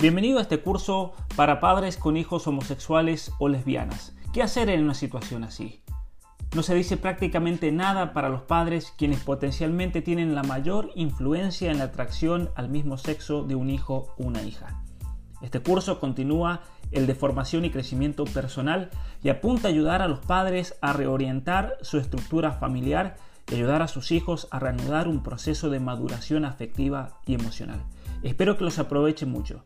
Bienvenido a este curso para padres con hijos homosexuales o lesbianas. ¿Qué hacer en una situación así? No se dice prácticamente nada para los padres quienes potencialmente tienen la mayor influencia en la atracción al mismo sexo de un hijo o una hija. Este curso continúa el de formación y crecimiento personal y apunta a ayudar a los padres a reorientar su estructura familiar y ayudar a sus hijos a reanudar un proceso de maduración afectiva y emocional. Espero que los aprovechen mucho.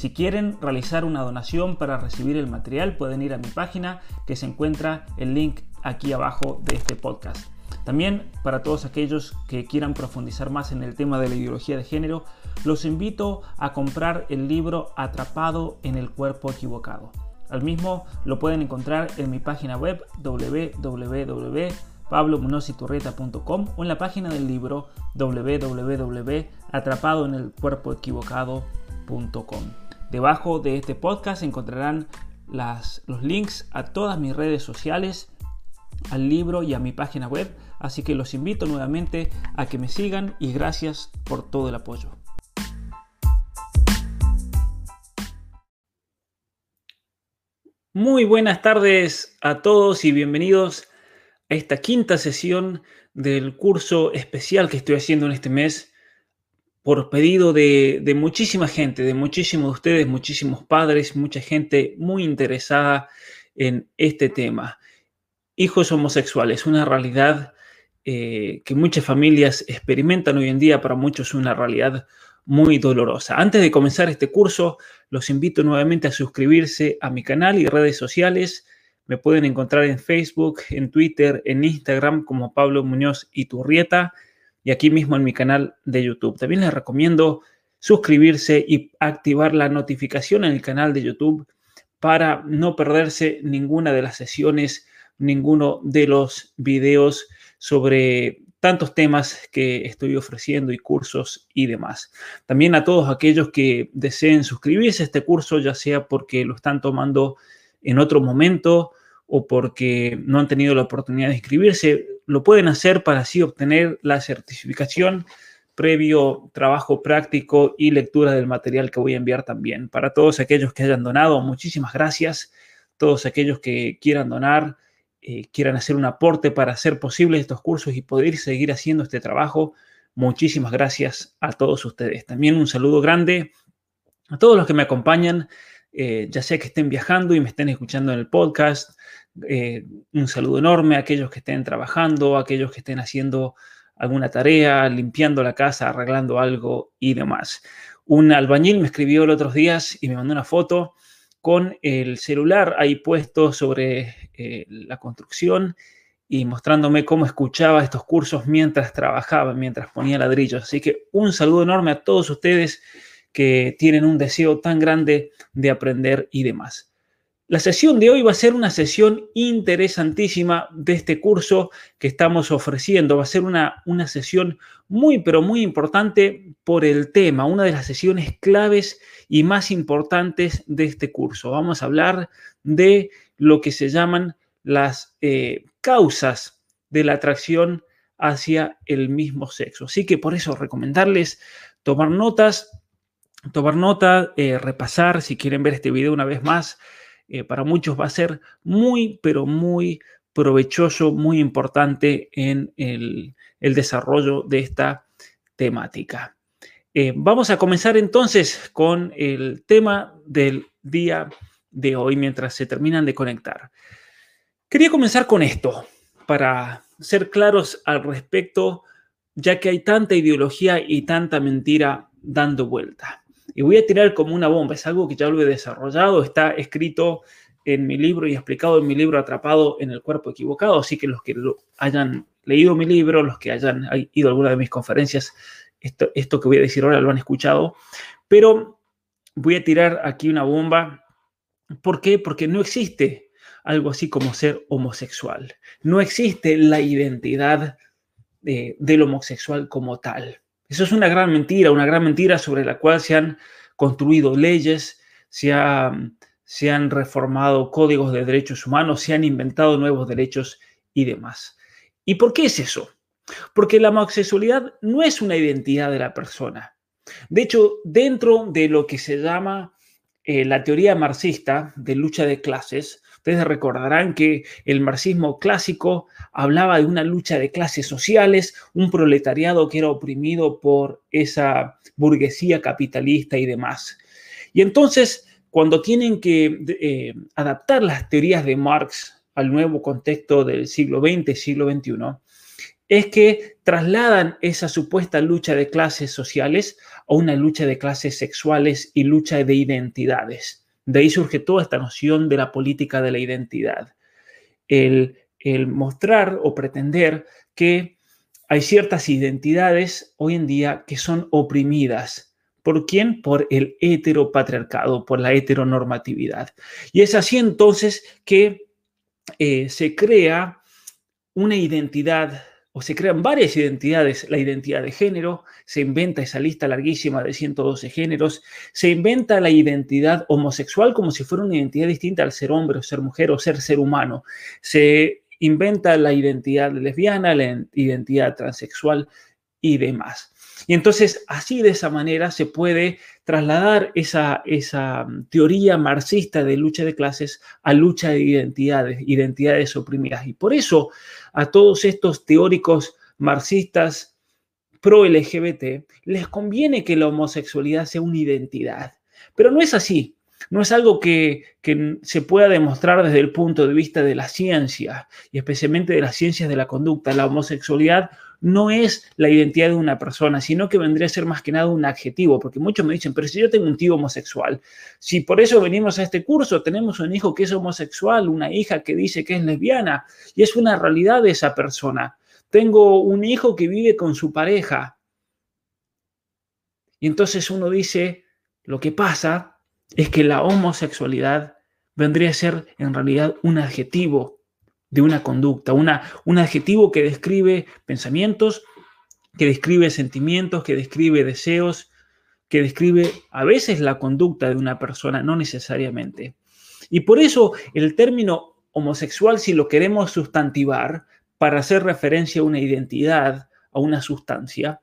Si quieren realizar una donación para recibir el material, pueden ir a mi página que se encuentra el link aquí abajo de este podcast. También para todos aquellos que quieran profundizar más en el tema de la ideología de género, los invito a comprar el libro Atrapado en el cuerpo equivocado. Al mismo lo pueden encontrar en mi página web www.pablomunociturrieta.com o en la página del libro www.atrapadoenelcuerpoequivocado.com. Debajo de este podcast encontrarán los links a todas mis redes sociales, al libro y a mi página web, así que los invito nuevamente a que me sigan y gracias por todo el apoyo. Muy buenas tardes a todos y bienvenidos a esta quinta sesión del curso especial que estoy haciendo en este mes por pedido de, muchísima gente, de muchísimos de ustedes, muchísimos padres, mucha gente muy interesada en este tema. Hijos homosexuales, una realidad eh, que muchas familias experimentan hoy en día, para muchos una realidad muy dolorosa. Antes de comenzar este curso, los invito nuevamente a suscribirse a mi canal y redes sociales. Me pueden encontrar en Facebook, en Twitter, en Instagram como Pablo Muñoz y Turrieta y aquí mismo en mi canal de YouTube. También les recomiendo suscribirse y activar la notificación en el canal de YouTube para no perderse ninguna de las sesiones, ninguno de los videos sobre tantos temas que estoy ofreciendo y cursos y demás. También a todos aquellos que deseen suscribirse a este curso, ya sea porque lo están tomando en otro momento o porque no han tenido la oportunidad de inscribirse, lo pueden hacer para así obtener la certificación previo trabajo práctico y lectura del material que voy a enviar también. Para todos aquellos que hayan donado, muchísimas gracias. Todos aquellos que quieran donar, eh, quieran hacer un aporte para hacer posibles estos cursos y poder seguir haciendo este trabajo, muchísimas gracias a todos ustedes. También un saludo grande a todos los que me acompañan, eh, ya sea que estén viajando y me estén escuchando en el podcast, eh, un saludo enorme a aquellos que estén trabajando, a aquellos que estén haciendo alguna tarea, limpiando la casa, arreglando algo y demás. Un albañil me escribió los otros días y me mandó una foto con el celular ahí puesto sobre eh, la construcción y mostrándome cómo escuchaba estos cursos mientras trabajaba, mientras ponía ladrillos. Así que un saludo enorme a todos ustedes que tienen un deseo tan grande de aprender y demás. La sesión de hoy va a ser una sesión interesantísima de este curso que estamos ofreciendo. Va a ser una, una sesión muy, pero muy importante por el tema, una de las sesiones claves y más importantes de este curso. Vamos a hablar de lo que se llaman las eh, causas de la atracción hacia el mismo sexo. Así que por eso recomendarles tomar notas, tomar nota, eh, repasar, si quieren ver este video una vez más, eh, para muchos va a ser muy, pero muy provechoso, muy importante en el, desarrollo de esta temática. Eh, vamos a comenzar entonces con el tema del día de hoy mientras se terminan de conectar. Quería comenzar con esto para ser claros al respecto, ya que hay tanta ideología y tanta mentira dando vuelta y voy a tirar como una bomba. Es algo que ya lo he desarrollado, está escrito en mi libro y explicado en mi libro Atrapado en el cuerpo equivocado, así que los que hayan leído mi libro, los que hayan ido a alguna de mis conferencias, esto, esto que voy a decir ahora lo han escuchado, pero voy a tirar aquí una bomba. ¿Por qué? Porque no existe algo así como ser homosexual. No existe la identidad del homosexual como tal. Eso es una gran mentira, una gran mentira sobre la cual se han construido leyes, se, han reformado códigos de derechos humanos, se han inventado nuevos derechos y demás. ¿Y por qué es eso? Porque la homosexualidad no es una identidad de la persona. De hecho, dentro de lo que se llama eh, la teoría marxista de lucha de clases, ustedes recordarán que el marxismo clásico hablaba de una lucha de clases sociales, un proletariado que era oprimido por esa burguesía capitalista y demás. Y entonces, cuando tienen que eh, adaptar las teorías de Marx al nuevo contexto del siglo XX, siglo XXI, es que trasladan esa supuesta lucha de clases sociales a una lucha de clases sexuales y lucha de identidades. De ahí surge toda esta noción de la política de la identidad. El, mostrar o pretender que hay ciertas identidades hoy en día que son oprimidas. ¿Por quién? Por el heteropatriarcado, por la heteronormatividad. Y es así entonces que eh, se crea una identidad o se crean varias identidades, la identidad de género, se inventa esa lista larguísima de 112 géneros, se inventa la identidad homosexual como si fuera una identidad distinta al ser hombre o ser mujer o ser ser humano, se inventa la identidad lesbiana, la identidad transexual y demás. Y entonces así de esa manera se puede trasladar esa, esa mm, teoría marxista de lucha de clases a lucha de identidades, identidades oprimidas. Y por eso a todos estos teóricos marxistas pro LGBT les conviene que la homosexualidad sea una identidad. Pero no es así. No es algo que, que, se pueda demostrar desde el punto de vista de la ciencia y especialmente de las ciencias de la conducta. La homosexualidad no es la identidad de una persona, sino que vendría a ser más que nada un adjetivo, porque muchos me dicen, pero si yo tengo un tío homosexual, si por eso venimos a este curso, tenemos un hijo que es homosexual, una hija que dice que es lesbiana, y es una realidad de esa persona. Tengo un hijo que vive con su pareja. Y entonces uno dice, lo que pasa es que la homosexualidad vendría a ser en realidad un adjetivo de una conducta, una, un adjetivo que describe pensamientos, que describe sentimientos, que describe deseos, que describe a veces la conducta de una persona, no necesariamente. Y por eso el término homosexual, si lo queremos sustantivar para hacer referencia a una identidad, a una sustancia,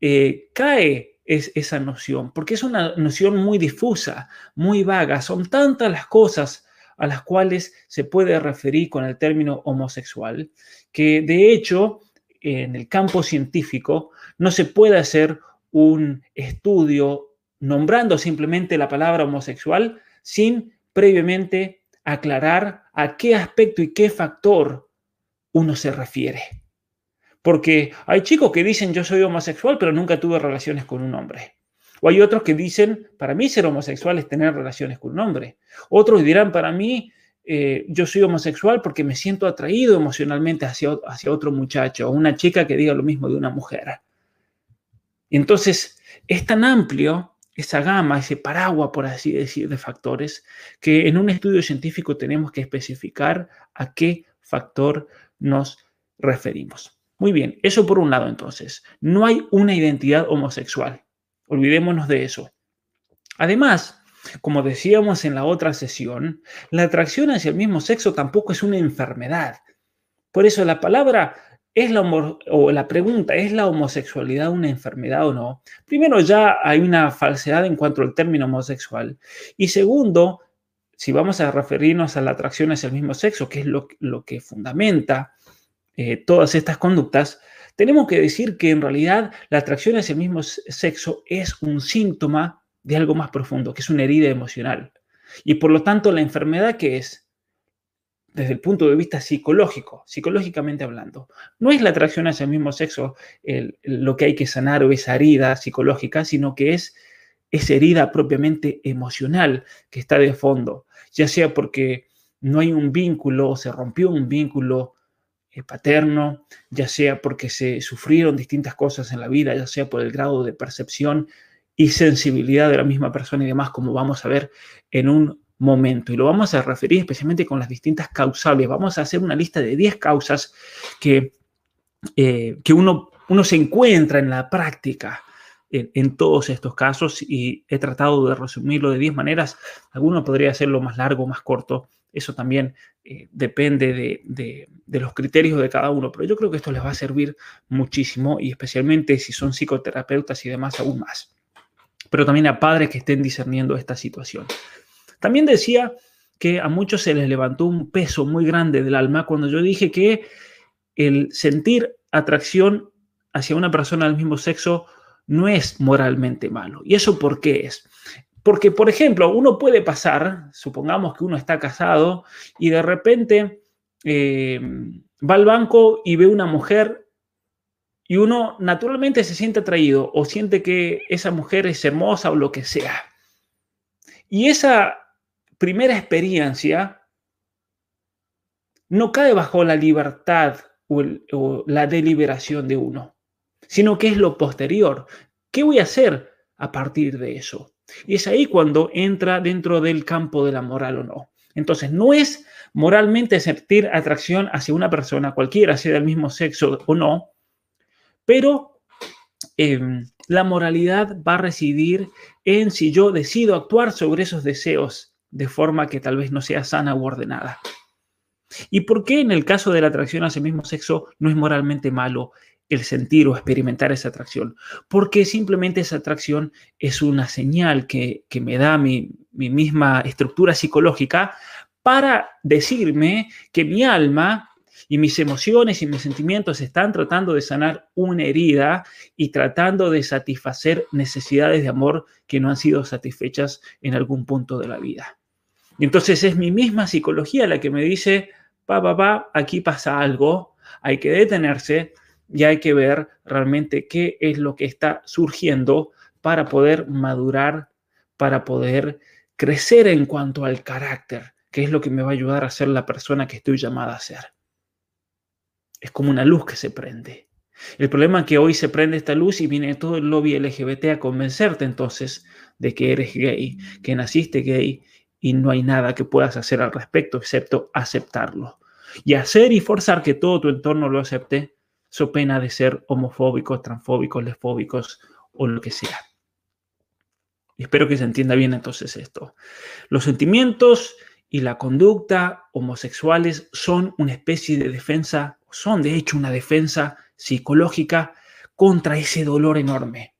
eh, cae es esa noción, porque es una noción muy difusa, muy vaga. Son tantas las cosas a las cuales se puede referir con el término homosexual, que de hecho en el campo científico no se puede hacer un estudio nombrando simplemente la palabra homosexual sin previamente aclarar a qué aspecto y qué factor uno se refiere. Porque hay chicos que dicen yo soy homosexual pero nunca tuve relaciones con un hombre. O hay otros que dicen, para mí ser homosexual es tener relaciones con un hombre. Otros dirán, para mí eh, yo soy homosexual porque me siento atraído emocionalmente hacia, hacia otro muchacho o una chica que diga lo mismo de una mujer. Entonces, es tan amplio esa gama, ese paraguas, por así decir, de factores, que en un estudio científico tenemos que especificar a qué factor nos referimos. Muy bien, eso por un lado entonces. No hay una identidad homosexual. Olvidémonos de eso. Además, como decíamos en la otra sesión, la atracción hacia el mismo sexo tampoco es una enfermedad. Por eso la palabra es la o la pregunta, ¿es la homosexualidad una enfermedad o no? Primero, ya hay una falsedad en cuanto al término homosexual. Y segundo, si vamos a referirnos a la atracción hacia el mismo sexo, que es lo, que fundamenta eh, todas estas conductas, tenemos que decir que en realidad la atracción hacia el mismo sexo es un síntoma de algo más profundo, que es una herida emocional. Y por lo tanto, la enfermedad que es, desde el punto de vista psicológico, psicológicamente hablando, no es la atracción hacia el mismo sexo lo que hay que sanar o esa herida psicológica, sino que es esa herida propiamente emocional que está de fondo, ya sea porque no hay un vínculo o se rompió un vínculo eh, paterno, ya sea porque se sufrieron distintas cosas en la vida, ya sea por el grado de percepción y sensibilidad de la misma persona y demás, como vamos a ver en un momento. Y lo vamos a referir especialmente con las distintas causales. Vamos a hacer una lista de 10 causas que, eh, que uno, uno se encuentra en la práctica en, todos estos casos y he tratado de resumirlo de 10 maneras. Alguno podría hacerlo más largo, más corto. Eso también eh, depende de, los criterios de cada uno, pero yo creo que esto les va a servir muchísimo y especialmente si son psicoterapeutas y demás aún más. pero también a padres que estén discerniendo esta situación. También decía que a muchos se les levantó un peso muy grande del alma cuando yo dije que el sentir atracción hacia una persona del mismo sexo no es moralmente malo. ¿Y eso por qué es? Porque, por ejemplo, uno puede pasar, supongamos que uno está casado y de repente eh, va al banco y ve una mujer y uno naturalmente se siente atraído o siente que esa mujer es hermosa o lo que sea. Y esa primera experiencia no cae bajo la libertad o, la deliberación de uno, sino que es lo posterior. ¿Qué voy a hacer a partir de eso? Y es ahí cuando entra dentro del campo de la moral o no. Entonces, no es moralmente sentir atracción hacia una persona, cualquiera, sea del mismo sexo o no, pero em, la moralidad va a residir en si yo decido actuar sobre esos deseos de forma que tal vez no sea sana u ordenada. ¿Y por qué en el caso de la atracción hacia el mismo sexo no es moralmente malo el sentir o experimentar esa atracción? Porque simplemente esa atracción es una señal que, me da mi, mi misma estructura psicológica para decirme que mi alma y mis emociones y mis sentimientos están tratando de sanar una herida y tratando de satisfacer necesidades de amor que no han sido satisfechas en algún punto de la vida. Entonces es mi misma psicología la que me dice, pa, pa, pa, aquí pasa algo, hay que detenerse y hay que ver realmente qué es lo que está surgiendo para poder madurar, para poder crecer en cuanto al carácter, que es lo que me va a ayudar a ser la persona que estoy llamada a ser. Es como una luz que se prende. El problema es que hoy se prende esta luz y viene todo el lobby LGBT a convencerte entonces de que eres gay, que naciste gay y no hay nada que puedas hacer al respecto excepto aceptarlo. Y hacer y forzar que todo tu entorno lo acepte, so pena de ser homofóbicos, transfóbicos, lesfóbicos o lo que sea. espero que se entienda bien entonces esto. Los sentimientos y la conducta homosexuales son una especie de defensa, son de hecho una defensa psicológica contra ese dolor enorme.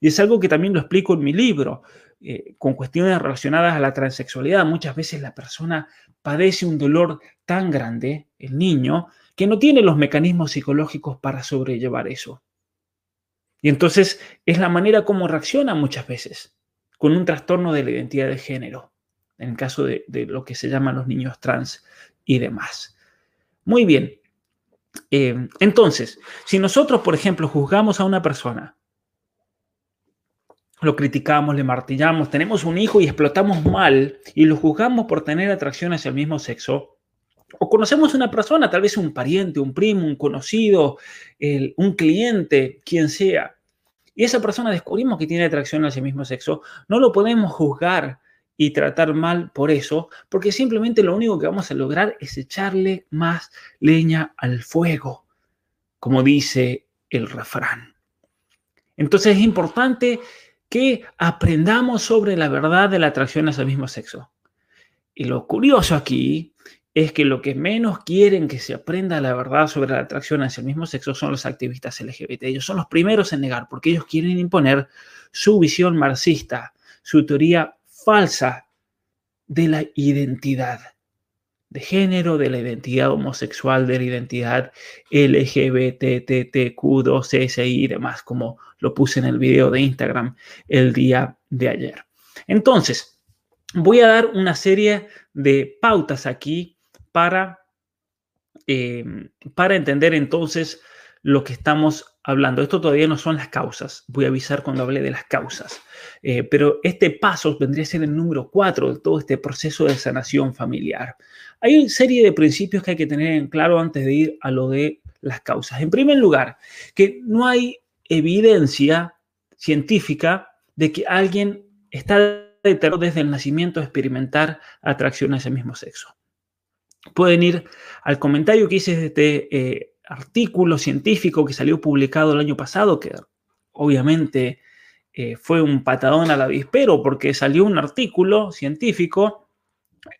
Y es algo que también lo explico en mi libro, eh, con cuestiones relacionadas a la transexualidad. Muchas veces la persona padece un dolor tan grande, el niño, que no tiene los mecanismos psicológicos para sobrellevar eso. Y entonces es la manera como reacciona muchas veces con un trastorno de la identidad de género en el caso de, lo que se llaman los niños trans y demás. Muy bien. Eh, entonces, si nosotros, por ejemplo, juzgamos a una persona, lo criticamos, le martillamos, tenemos un hijo y explotamos mal y lo juzgamos por tener atracción hacia el mismo sexo, o conocemos una persona, tal vez un pariente, un primo, un conocido, un cliente, quien sea, y esa persona descubrimos que tiene atracción hacia el mismo sexo, no lo podemos juzgar y tratar mal por eso, porque simplemente lo único que vamos a lograr es echarle más leña al fuego, como dice el refrán. Entonces es importante que aprendamos sobre la verdad de la atracción hacia el mismo sexo. Y lo curioso aquí es que lo que menos quieren que se aprenda la verdad sobre la atracción hacia el mismo sexo son los activistas LGBT. Ellos son los primeros en negar porque ellos quieren imponer su visión marxista, su teoría falsa de la identidad de género, de la identidad homosexual, de la identidad LGBTTQ2CSI y demás, como lo puse en el video de Instagram el día de ayer. Entonces, voy a dar una serie de pautas aquí para, eh, para entender entonces lo que estamos hablando. Esto todavía no son las causas. Voy a avisar cuando hable de las causas. Eh, pero este paso vendría a ser el número cuatro de todo este proceso de sanación familiar. Hay una serie de principios que hay que tener en claro antes de ir a lo de las causas. En primer lugar, que no hay evidencia científica de que alguien está determinado desde el nacimiento a experimentar atracción a ese mismo sexo. Pueden ir al comentario que hice de este eh, artículo científico que salió publicado el año pasado, que obviamente eh, fue un patadón al avispero porque salió un artículo científico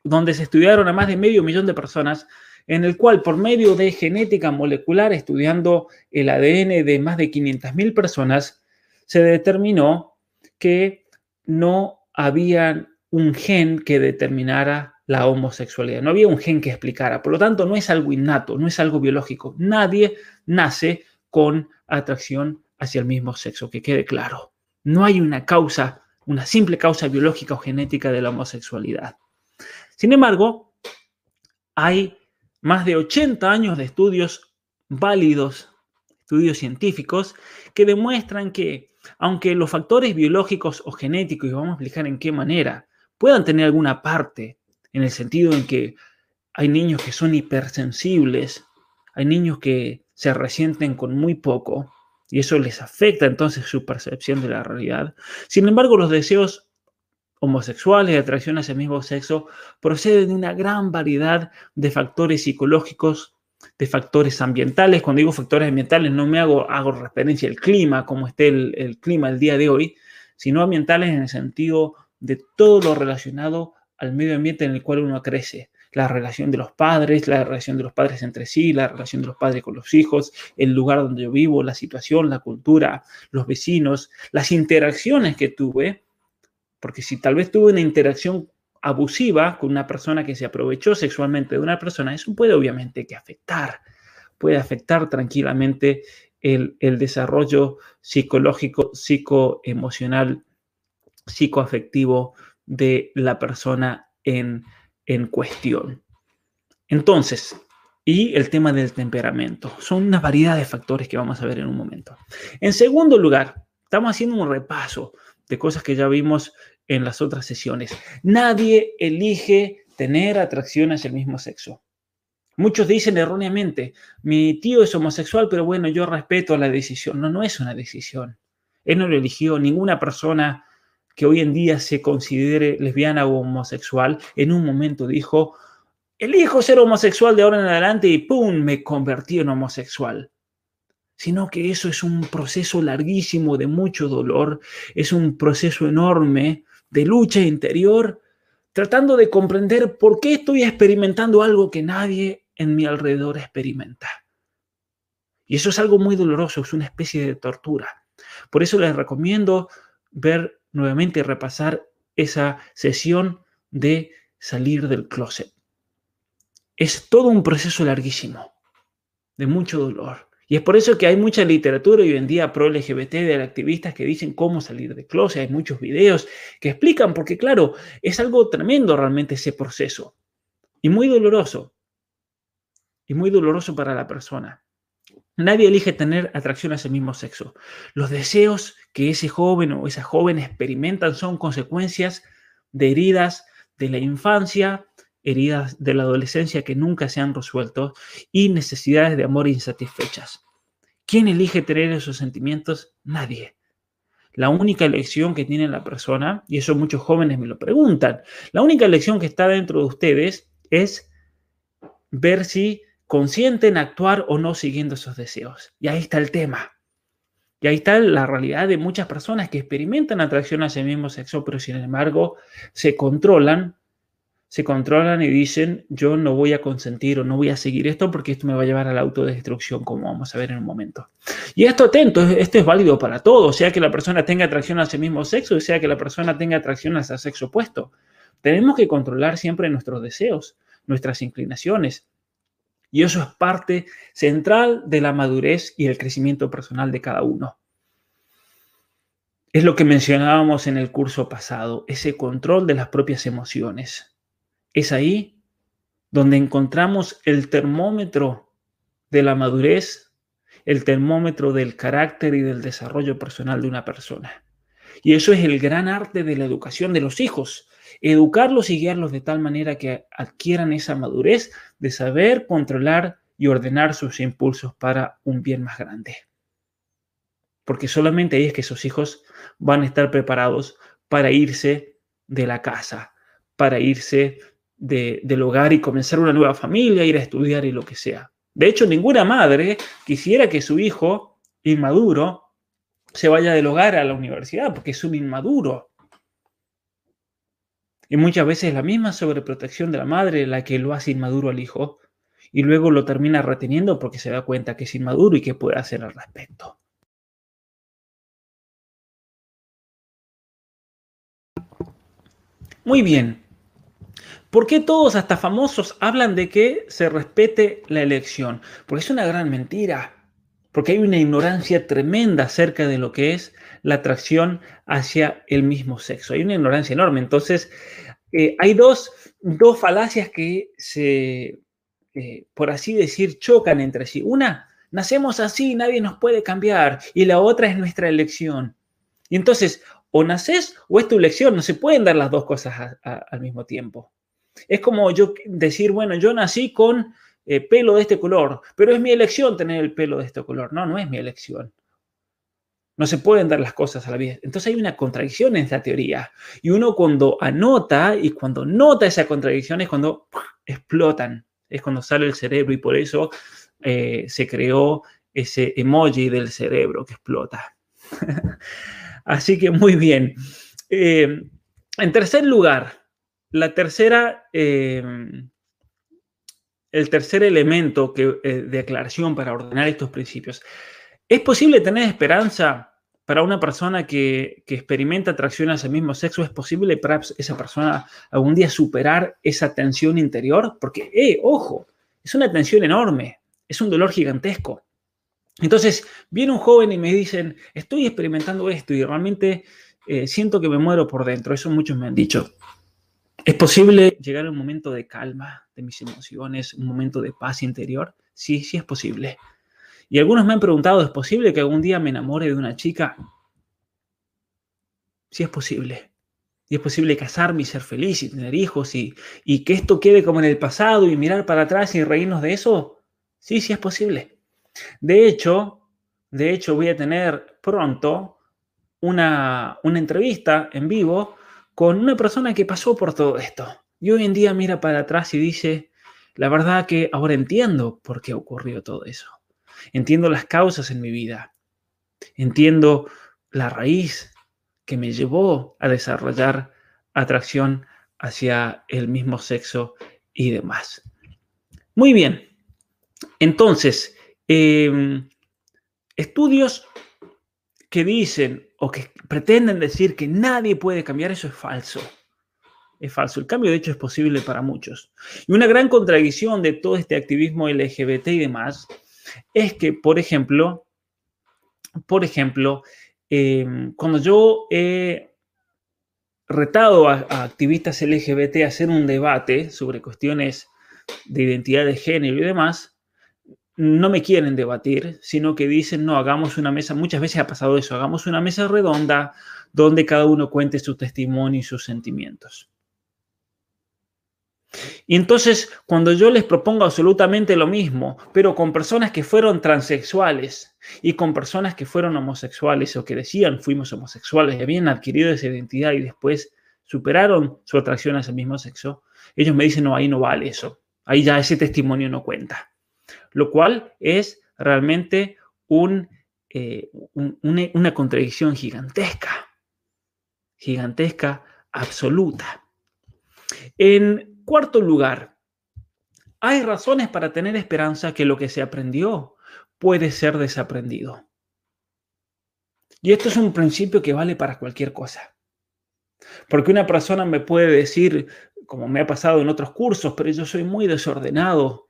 donde se estudiaron a más de medio millón de personas, en el cual por medio de genética molecular, estudiando el ADN de más de 500.000 personas, se determinó que no había un gen que determinara la homosexualidad, no había un gen que explicara, por lo tanto no es algo innato, no es algo biológico, nadie nace con atracción hacia el mismo sexo, que quede claro. No hay una causa, una simple causa biológica o genética de la homosexualidad. Sin embargo, hay más de 80 años de estudios válidos, estudios científicos, que demuestran que aunque los factores biológicos o genéticos, y vamos a explicar en qué manera, puedan tener alguna parte, en el sentido en que hay niños que son hipersensibles, hay niños que se resienten con muy poco, y eso les afecta entonces su percepción de la realidad. Sin embargo, los deseos homosexuales de atracción hacia el mismo sexo proceden de una gran variedad de factores psicológicos, de factores ambientales. Cuando digo factores ambientales no me hago, hago referencia al clima, como esté el, el clima el día de hoy, sino ambientales en el sentido de todo lo relacionado al medio ambiente en el cual uno crece. La relación de los padres, la relación de los padres entre sí, la relación de los padres con los hijos, el lugar donde yo vivo, la situación, la cultura, los vecinos, las interacciones que tuve porque si tal vez tuve una interacción abusiva con una persona que se aprovechó sexualmente de una persona, eso puede obviamente que afectar, puede afectar tranquilamente el, desarrollo psicológico, psicoemocional, psicoafectivo de la persona en, en cuestión. Entonces, y el tema del temperamento. Son una variedad de factores que vamos a ver en un momento. En segundo lugar, estamos haciendo un repaso de cosas que ya vimos en las otras sesiones. Nadie elige tener atracción hacia el mismo sexo. Muchos dicen erróneamente, mi tío es homosexual, pero bueno, yo respeto la decisión. No, no es una decisión. Él no lo eligió. Ninguna persona que hoy en día se considere lesbiana o homosexual, en un momento dijo, elijo ser homosexual de ahora en adelante y ¡pum! me convertí en homosexual sino que eso es un proceso larguísimo de mucho dolor, es un proceso enorme de lucha interior, tratando de comprender por qué estoy experimentando algo que nadie en mi alrededor experimenta. Y eso es algo muy doloroso, es una especie de tortura. Por eso les recomiendo ver nuevamente repasar esa sesión de salir del closet. Es todo un proceso larguísimo, de mucho dolor. Y es por eso que hay mucha literatura hoy en día pro LGBT de activistas que dicen cómo salir de closet. Hay muchos videos que explican, porque claro, es algo tremendo realmente ese proceso. Y muy doloroso. Y muy doloroso para la persona. Nadie elige tener atracción a ese mismo sexo. Los deseos que ese joven o esa joven experimentan son consecuencias de heridas de la infancia, heridas de la adolescencia que nunca se han resuelto y necesidades de amor insatisfechas. ¿Quién elige tener esos sentimientos? Nadie. La única elección que tiene la persona, y eso muchos jóvenes me lo preguntan, la única elección que está dentro de ustedes es ver si consienten actuar o no siguiendo esos deseos. Y ahí está el tema. Y ahí está la realidad de muchas personas que experimentan atracción hacia el mismo sexo, pero sin embargo se controlan se controlan y dicen, yo no voy a consentir o no voy a seguir esto porque esto me va a llevar a la autodestrucción, como vamos a ver en un momento. Y esto atento, esto es válido para todos, sea que la persona tenga atracción hacia el mismo sexo, sea que la persona tenga atracción hacia el sexo opuesto. Tenemos que controlar siempre nuestros deseos, nuestras inclinaciones. Y eso es parte central de la madurez y el crecimiento personal de cada uno. Es lo que mencionábamos en el curso pasado, ese control de las propias emociones. Es ahí donde encontramos el termómetro de la madurez, el termómetro del carácter y del desarrollo personal de una persona. Y eso es el gran arte de la educación de los hijos, educarlos y guiarlos de tal manera que adquieran esa madurez de saber controlar y ordenar sus impulsos para un bien más grande. Porque solamente ahí es que esos hijos van a estar preparados para irse de la casa, para irse del hogar y comenzar una nueva familia, ir a estudiar y lo que sea. De hecho, ninguna madre quisiera que su hijo inmaduro se vaya del hogar a la universidad, porque es un inmaduro. Y muchas veces la misma sobreprotección de la madre la que lo hace inmaduro al hijo y luego lo termina reteniendo porque se da cuenta que es inmaduro y que puede hacer al respecto. Muy bien. ¿Por qué todos, hasta famosos, hablan de que se respete la elección? Porque es una gran mentira. Porque hay una ignorancia tremenda acerca de lo que es la atracción hacia el mismo sexo. Hay una ignorancia enorme. Entonces, eh, hay dos, falacias que se, eh, por así decir, chocan entre sí. Una, nacemos así, nadie nos puede cambiar. Y la otra es nuestra elección. Y entonces, o naces o es tu elección. No se pueden dar las dos cosas al mismo tiempo. Es como yo decir, bueno, yo nací con eh, pelo de este color, pero es mi elección tener el pelo de este color. No, no es mi elección. No se pueden dar las cosas a la vez. Entonces hay una contradicción en esta teoría. Y uno cuando anota y cuando nota esa contradicción es cuando explotan. Es cuando sale el cerebro y por eso eh, se creó ese emoji del cerebro que explota. Así que muy bien. Eh, en tercer lugar, la tercera, eh, el tercer elemento que, de aclaración para ordenar estos principios. ¿Es posible tener esperanza para una persona que, experimenta atracción hacia el mismo sexo? ¿Es posible para esa persona algún día superar esa tensión interior? Porque, eh, ojo, es una tensión enorme, es un dolor gigantesco. Entonces, viene un joven y me dicen, estoy experimentando esto y realmente siento que me muero por dentro. Eso muchos me han dicho. ¿Es posible llegar a un momento de calma de mis emociones, un momento de paz interior? Sí, sí es posible. Y algunos me han preguntado, ¿es posible que algún día me enamore de una chica? Sí es posible. Y es posible casarme y ser feliz y tener hijos y, y que esto quede como en el pasado y mirar para atrás y reírnos de eso. Sí, sí es posible. De hecho, de hecho voy a tener pronto una, una entrevista en vivo con una persona que pasó por todo esto. Y hoy en día mira para atrás y dice, la verdad que ahora entiendo por qué ocurrió todo eso. Entiendo las causas en mi vida. Entiendo la raíz que me llevó a desarrollar atracción hacia el mismo sexo y demás. Muy bien. Entonces, em, estudios que dicen o que pretenden decir que nadie puede cambiar, eso es falso. Es falso. El cambio, de hecho, es posible para muchos. Y una gran contradicción de todo este activismo LGBT y demás es que, por ejemplo, por ejemplo, em, cuando yo he retado a, a, activistas LGBT a hacer un debate sobre cuestiones de identidad de género y demás, no me quieren debatir, sino que dicen, no, hagamos una mesa, muchas veces ha pasado eso, hagamos una mesa redonda donde cada uno cuente su testimonio y sus sentimientos. Y entonces, cuando yo les propongo absolutamente lo mismo, pero con personas que fueron transexuales y con personas que fueron homosexuales o que decían fuimos homosexuales habían adquirido esa identidad y después superaron su atracción a ese mismo sexo, ellos me dicen, no, ahí no vale eso, ahí ya ese testimonio no cuenta lo cual es realmente eh, una contradicción gigantesca, gigantesca, absoluta. En cuarto lugar, hay razones para tener esperanza que lo que se aprendió puede ser desaprendido. Y esto es un principio que vale para cualquier cosa. Porque una persona me puede decir, como me ha pasado en otros cursos, pero yo soy muy desordenado,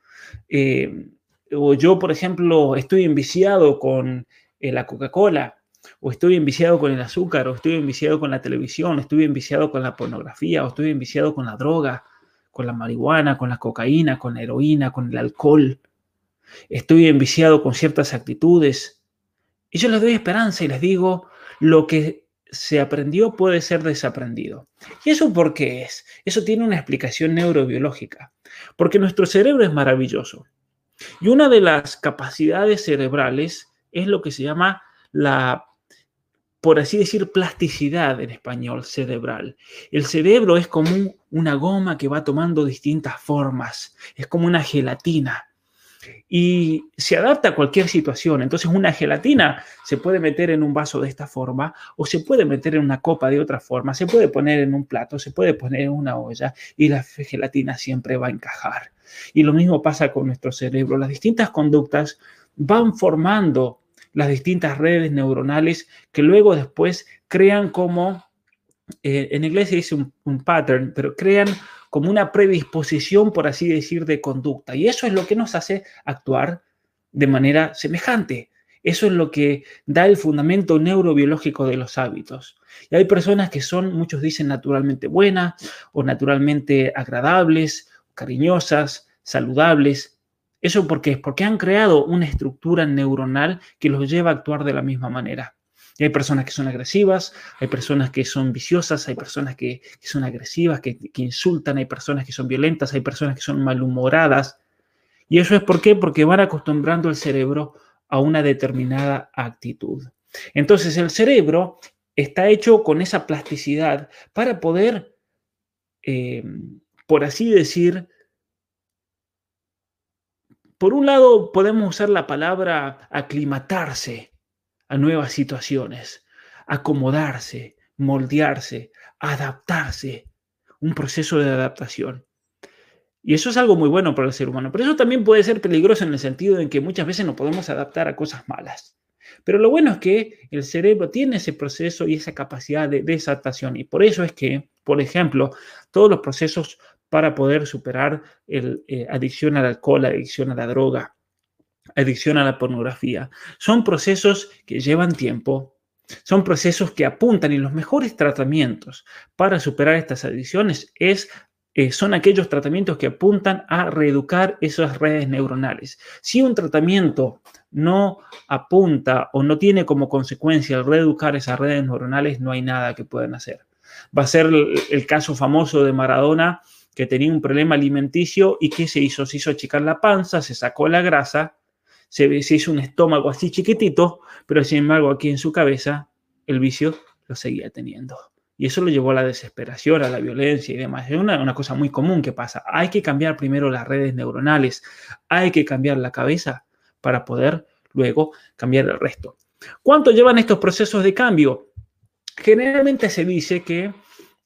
eh, o yo, por ejemplo, estoy enviciado con eh, la Coca-Cola, o estoy enviciado con el azúcar, o estoy enviciado con la televisión, estoy enviciado con la pornografía, o estoy enviciado con la droga, con la marihuana, con la cocaína, con la heroína, con el alcohol. Estoy enviciado con ciertas actitudes. Y yo les doy esperanza y les digo, lo que se aprendió puede ser desaprendido. ¿Y eso por qué es? Eso tiene una explicación neurobiológica. Porque nuestro cerebro es maravilloso. Y una de las capacidades cerebrales es lo que se llama la, por así decir, plasticidad en español cerebral. El cerebro es como una goma que va tomando distintas formas, es como una gelatina y se adapta a cualquier situación. Entonces una gelatina se puede meter en un vaso de esta forma o se puede meter en una copa de otra forma, se puede poner en un plato, se puede poner en una olla y la gelatina siempre va a encajar. Y lo mismo pasa con nuestro cerebro. Las distintas conductas van formando las distintas redes neuronales que luego después crean como eh, en inglés se dice un, pattern, pero crean como una predisposición, por así decir, de conducta. Y eso es lo que nos hace actuar de manera semejante. Eso es lo que da el fundamento neurobiológico de los hábitos. Y hay personas que son, muchos dicen, naturalmente buenas o naturalmente agradables, cariñosas, saludables. ¿Eso por qué? Porque han creado una estructura neuronal que los lleva a actuar de la misma manera. Y hay personas que son agresivas, hay personas que son viciosas, hay personas que, son agresivas, que, insultan, hay personas que son violentas, hay personas que son malhumoradas. Y eso es por qué? Porque van acostumbrando el cerebro a una determinada actitud. Entonces el cerebro está hecho con esa plasticidad para poder, eh, por así decir, por un lado podemos usar la palabra aclimatarse a nuevas situaciones, acomodarse, moldearse, adaptarse, un proceso de adaptación. Y eso es algo muy bueno para el ser humano, pero eso también puede ser peligroso en el sentido en que muchas veces nos podemos adaptar a cosas malas. Pero lo bueno es que el cerebro tiene ese proceso y esa capacidad de desadaptación y por eso es que, por ejemplo, todos los procesos para poder superar la eh, adicción al alcohol, adicción a la droga, adicción a la pornografía, son procesos que llevan tiempo, son procesos que apuntan y los mejores tratamientos para superar estas adicciones es eh, son aquellos tratamientos que apuntan a reeducar esas redes neuronales. Si un tratamiento no apunta o no tiene como consecuencia el reeducar esas redes neuronales, no hay nada que puedan hacer. Va a ser el, caso famoso de Maradona, que tenía un problema alimenticio y ¿qué se hizo? Se hizo achicar la panza, se sacó la grasa, se, se hizo un estómago así chiquitito, pero sin embargo aquí en su cabeza el vicio lo seguía teniendo. Y eso lo llevó a la desesperación, a la violencia y demás. Es una, una, cosa muy común que pasa. Hay que cambiar primero las redes neuronales, hay que cambiar la cabeza para poder luego cambiar el resto. ¿Cuánto llevan estos procesos de cambio? Generalmente se dice que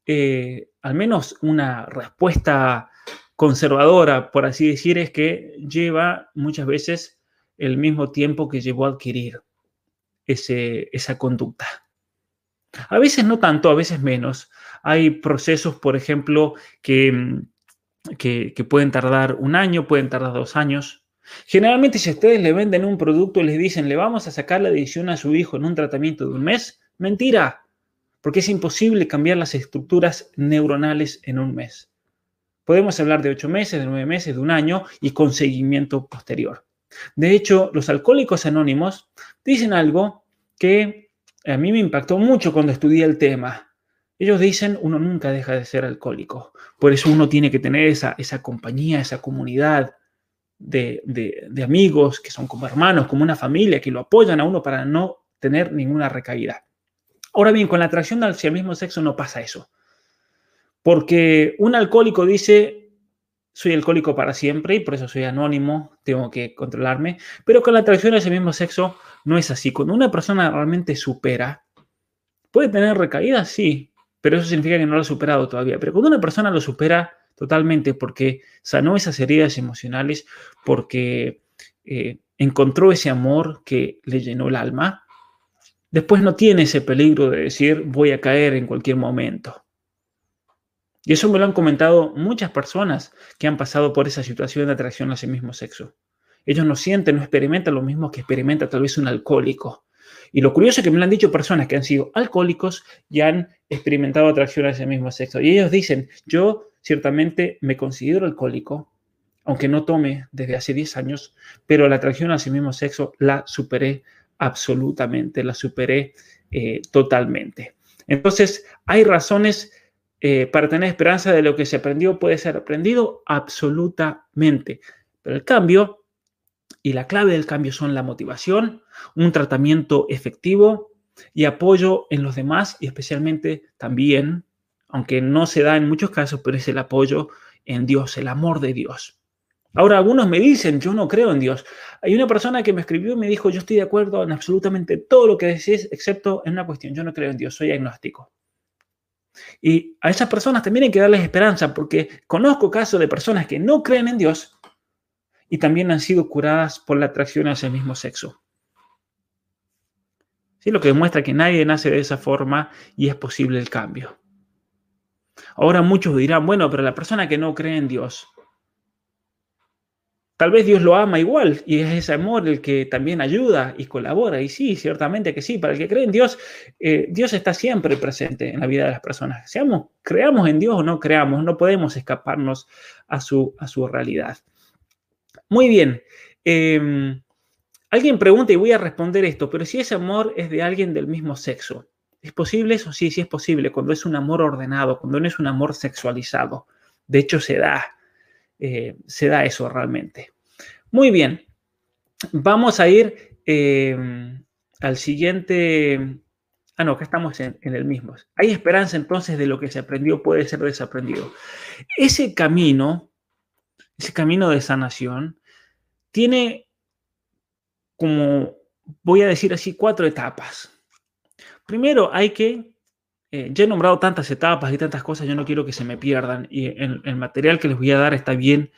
eh, al menos una respuesta conservadora, por así decir, es que lleva muchas veces el mismo tiempo que llevó a adquirir ese, esa conducta. A veces no tanto, a veces menos. Hay procesos, por ejemplo, que, que, pueden tardar un año, pueden tardar dos años. Generalmente si ustedes le venden un producto y les dicen, le vamos a sacar la adicción a su hijo en un tratamiento de un mes, mentira, porque es imposible cambiar las estructuras neuronales en un mes. Podemos hablar de ocho meses, de nueve meses, de un año y con seguimiento posterior. De hecho, los alcohólicos anónimos dicen algo que a mí me impactó mucho cuando estudié el tema. Ellos dicen, uno nunca deja de ser alcohólico. Por eso uno tiene que tener esa, esa compañía, esa comunidad de, de amigos que son como hermanos, como una familia, que lo apoyan a uno para no tener ninguna recaída. Ahora bien, con la atracción hacia el mismo sexo no pasa eso. Porque un alcohólico dice, soy alcohólico para siempre y por eso soy anónimo, tengo que controlarme. Pero con la atracción hacia el mismo sexo no es así. Cuando una persona realmente supera, puede tener recaídas, sí, pero eso significa que no lo ha superado todavía. Pero cuando una persona lo supera totalmente porque sanó esas heridas emocionales, porque eh, encontró ese amor que le llenó el alma, después no tiene ese peligro de decir voy a caer en cualquier momento. Y eso me lo han comentado muchas personas que han pasado por esa situación de atracción hacia el mismo sexo. Ellos no sienten, no experimentan lo mismo que experimenta tal vez un alcohólico. Y lo curioso es que me lo han dicho personas que han sido alcohólicos y han experimentado atracción hacia el mismo sexo. Y ellos dicen, yo ciertamente me considero alcohólico, aunque no tome desde hace 10 años, pero la atracción hacia el mismo sexo la superé absolutamente, la superé eh, totalmente. Entonces, hay razones eh, para tener esperanza de lo que se aprendió puede ser aprendido absolutamente. Pero el cambio y la clave del cambio son la motivación, un tratamiento efectivo y apoyo en los demás y especialmente también, aunque no se da en muchos casos, pero es el apoyo en Dios, el amor de Dios. Ahora, algunos me dicen, yo no creo en Dios. Hay una persona que me escribió y me dijo, yo estoy de acuerdo en absolutamente todo lo que decís, excepto en una cuestión, yo no creo en Dios, soy agnóstico. Y a esas personas también hay que darles esperanza, porque conozco casos de personas que no creen en Dios y también han sido curadas por la atracción hacia el mismo sexo. ¿Sí? Lo que demuestra que nadie nace de esa forma y es posible el cambio. Ahora muchos dirán, bueno, pero la persona que no cree en Dios, Tal vez Dios lo ama igual y es ese amor el que también ayuda y colabora. Y sí, ciertamente que sí. Para el que cree en Dios, eh, Dios está siempre presente en la vida de las personas. Seamos, creamos en Dios o no creamos, no podemos escaparnos a su, a su realidad. Muy bien. Em, alguien pregunta y voy a responder esto, pero si ese amor es de alguien del mismo sexo, ¿es posible eso? Sí, sí es posible, cuando es un amor ordenado, cuando no es un amor sexualizado. De hecho, se da. Eh, se da eso realmente. Muy bien, vamos a ir eh, al siguiente. Ah, no, que estamos en, el mismo. Hay esperanza entonces de lo que se aprendió puede ser desaprendido. Ese camino, ese camino de sanación, tiene como, voy a decir así, cuatro etapas. Primero hay que eh, ya he nombrado tantas etapas y tantas cosas, yo no quiero que se me pierdan y el, el, material que les voy a dar está bien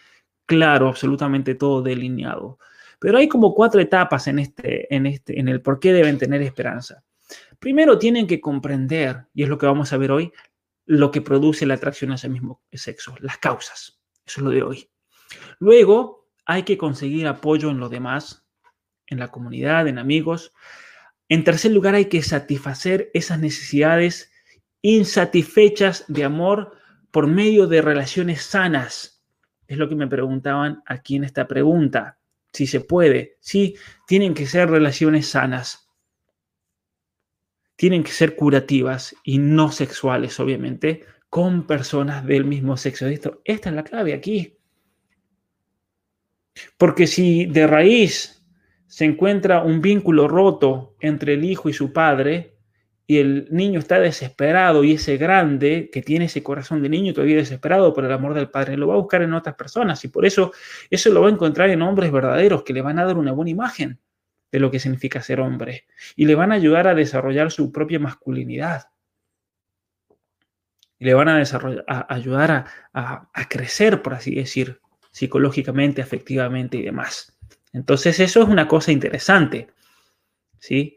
claro, absolutamente todo delineado. Pero hay como cuatro etapas en, este, en, este, en el por qué deben tener esperanza. Primero tienen que comprender, y es lo que vamos a ver hoy, lo que produce la atracción hacia el mismo sexo, las causas. Eso es lo de hoy. Luego hay que conseguir apoyo en los demás, en la comunidad, en amigos. En tercer lugar, hay que satisfacer esas necesidades insatisfechas de amor por medio de relaciones sanas. Es lo que me preguntaban aquí en esta pregunta. Si se puede. Sí, tienen que ser relaciones sanas. Tienen que ser curativas y no sexuales, obviamente, con personas del mismo sexo. Esto, esta es la clave aquí. Porque si de raíz se encuentra un vínculo roto entre el hijo y su padre, y el niño está desesperado y ese grande que tiene ese corazón de niño todavía desesperado por el amor del padre, lo va a buscar en otras personas y por eso eso lo va a encontrar en hombres verdaderos que le van a dar una buena imagen de lo que significa ser hombre y le van a ayudar a desarrollar su propia masculinidad. Y le van a, ayudar a, a crecer, por así decir, psicológicamente, afectivamente y demás. Entonces eso es una cosa interesante. ¿sí?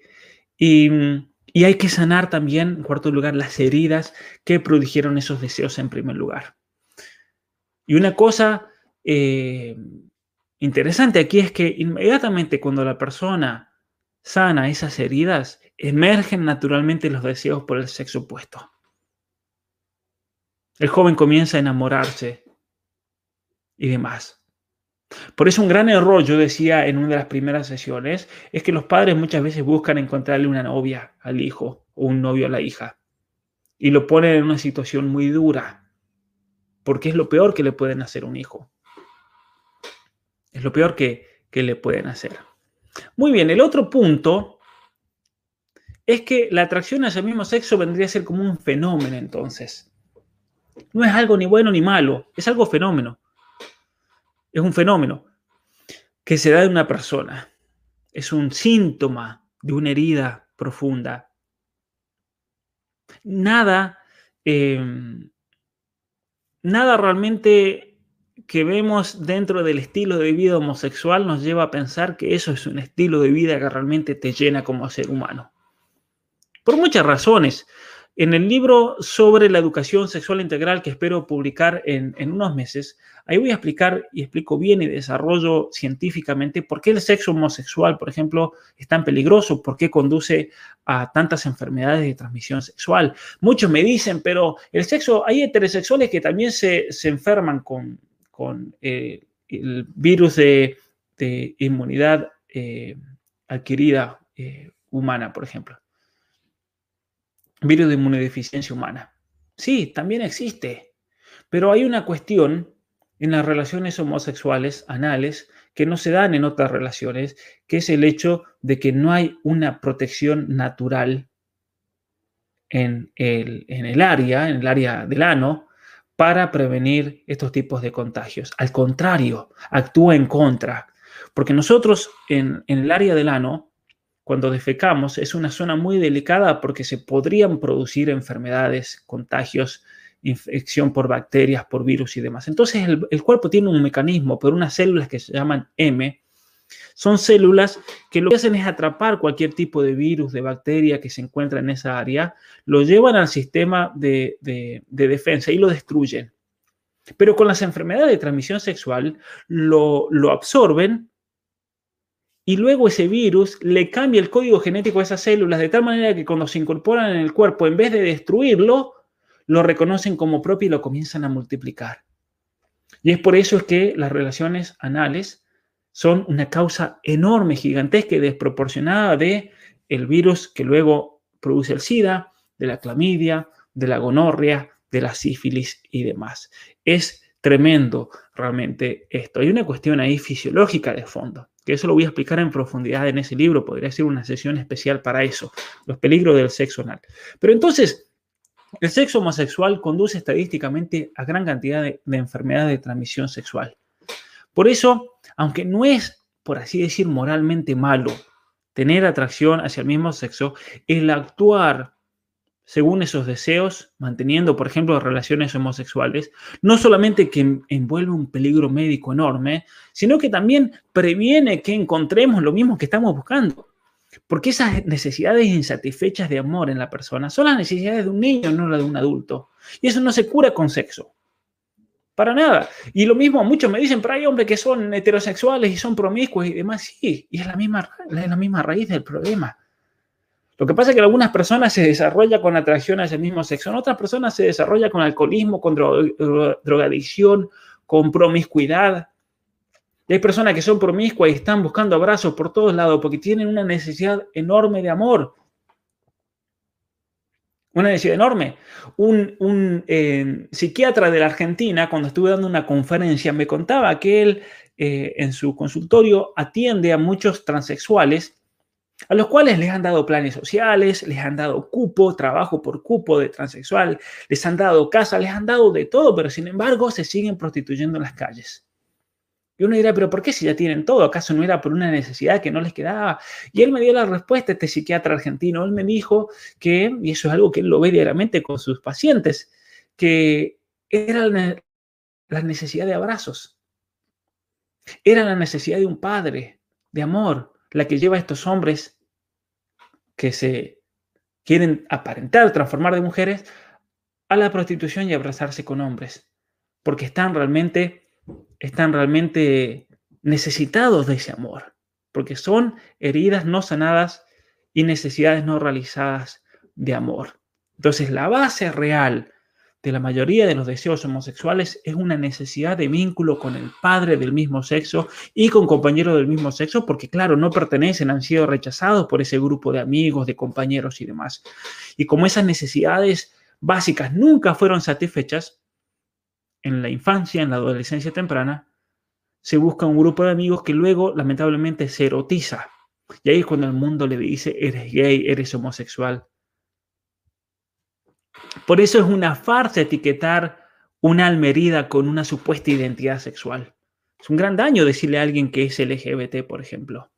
Y y hay que sanar también, en cuarto lugar, las heridas que produjeron esos deseos en primer lugar. Y una cosa eh, interesante aquí es que inmediatamente cuando la persona sana esas heridas, emergen naturalmente los deseos por el sexo opuesto. El joven comienza a enamorarse y demás. Por eso un gran error, yo decía en una de las primeras sesiones, es que los padres muchas veces buscan encontrarle una novia al hijo o un novio a la hija y lo ponen en una situación muy dura, porque es lo peor que le pueden hacer a un hijo. Es lo peor que, que le pueden hacer. Muy bien, el otro punto es que la atracción hacia el mismo sexo vendría a ser como un fenómeno entonces. No es algo ni bueno ni malo, es algo fenómeno es un fenómeno que se da en una persona. Es un síntoma de una herida profunda. Nada, em, nada realmente que vemos dentro del estilo de vida homosexual nos lleva a pensar que eso es un estilo de vida que realmente te llena como ser humano. Por muchas razones. En el libro sobre la educación sexual integral que espero publicar en, unos meses, ahí voy a explicar y explico bien y desarrollo científicamente por qué el sexo homosexual, por ejemplo, es tan peligroso, por qué conduce a tantas enfermedades de transmisión sexual. Muchos me dicen, pero el sexo, hay heterosexuales que también se, enferman con, con eh, el virus de, inmunidad eh, adquirida eh, humana, por ejemplo virus de inmunodeficiencia humana. Sí, también existe, pero hay una cuestión en las relaciones homosexuales anales que no se dan en otras relaciones, que es el hecho de que no hay una protección natural en el, en el área, en el área del ano, para prevenir estos tipos de contagios. Al contrario, actúa en contra, porque nosotros en, en el área del ano cuando defecamos es una zona muy delicada porque se podrían producir enfermedades, contagios, infección por bacterias, por virus y demás. Entonces el, cuerpo tiene un mecanismo por unas células que se llaman M, Son células que lo que hacen es atrapar cualquier tipo de virus, de bacteria que se encuentra en esa área, lo llevan al sistema de, defensa y lo destruyen. Pero con las enfermedades de transmisión sexual lo absorben y luego ese virus le cambia el código genético a esas células de tal manera que cuando se incorporan en el cuerpo, en vez de destruirlo, lo reconocen como propio y lo comienzan a multiplicar. Y es por eso es que las relaciones anales son una causa enorme, gigantesca y desproporcionada de el virus que luego produce el SIDA, de la clamidia, de la gonorrea, de la sífilis y demás. Es tremendo realmente esto. Hay una cuestión ahí fisiológica de fondo, que eso lo voy a explicar en profundidad en ese libro, podría ser una sesión especial para eso, los peligros del sexo anal. Pero entonces, el sexo homosexual conduce estadísticamente a gran cantidad de, de enfermedades de transmisión sexual. Por eso, aunque no es, por así decir, moralmente malo tener atracción hacia el mismo sexo, el actuar según esos deseos, manteniendo, por ejemplo, relaciones homosexuales, no solamente que envuelve un peligro médico enorme, sino que también previene que encontremos lo mismo que estamos buscando. Porque esas necesidades insatisfechas de amor en la persona son las necesidades de un niño, no las de un adulto. Y eso no se cura con sexo. Para nada. Y lo mismo, muchos me dicen, pero hay hombres que son heterosexuales y son promiscuos y demás. Sí, y es la misma, es la misma raíz del problema. Lo que pasa es que algunas personas se desarrolla con atracción a ese mismo sexo, en otras personas se desarrolla con alcoholismo, con drogadicción, con promiscuidad. Y hay personas que son promiscuas y están buscando abrazos por todos lados porque tienen una necesidad enorme de amor. Una necesidad enorme. Un, eh, psiquiatra de la Argentina, cuando estuve dando una conferencia, me contaba que él eh, en su consultorio atiende a muchos transexuales a los cuales les han dado planes sociales, les han dado cupo, trabajo por cupo de transexual, les han dado casa, les han dado de todo, pero sin embargo se siguen prostituyendo en las calles. Y uno dirá, pero ¿por qué si ya tienen todo? ¿Acaso no era por una necesidad que no les quedaba? Y él me dio la respuesta, este psiquiatra argentino, él me dijo que, y eso es algo que él lo ve diariamente con sus pacientes, que era la necesidad de abrazos, era la necesidad de un padre, de amor, la que lleva a estos hombres que se quieren aparentar, transformar de mujeres, a la prostitución y abrazarse con hombres, porque están realmente están realmente necesitados de ese amor, porque son heridas no sanadas y necesidades no realizadas de amor. Entonces, la base real de la mayoría de los deseos homosexuales es una necesidad de vínculo con el padre del mismo sexo y con compañeros del mismo sexo, porque claro, no pertenecen, han sido rechazados por ese grupo de amigos, de compañeros y demás. Y como esas necesidades básicas nunca fueron satisfechas, en la infancia, en la adolescencia temprana, se busca un grupo de amigos que luego lamentablemente se erotiza. Y ahí es cuando el mundo le dice, eres gay, eres homosexual. Por eso es una farsa etiquetar una almerida con una supuesta identidad sexual. Es un gran daño decirle a alguien que es LGBT, por ejemplo.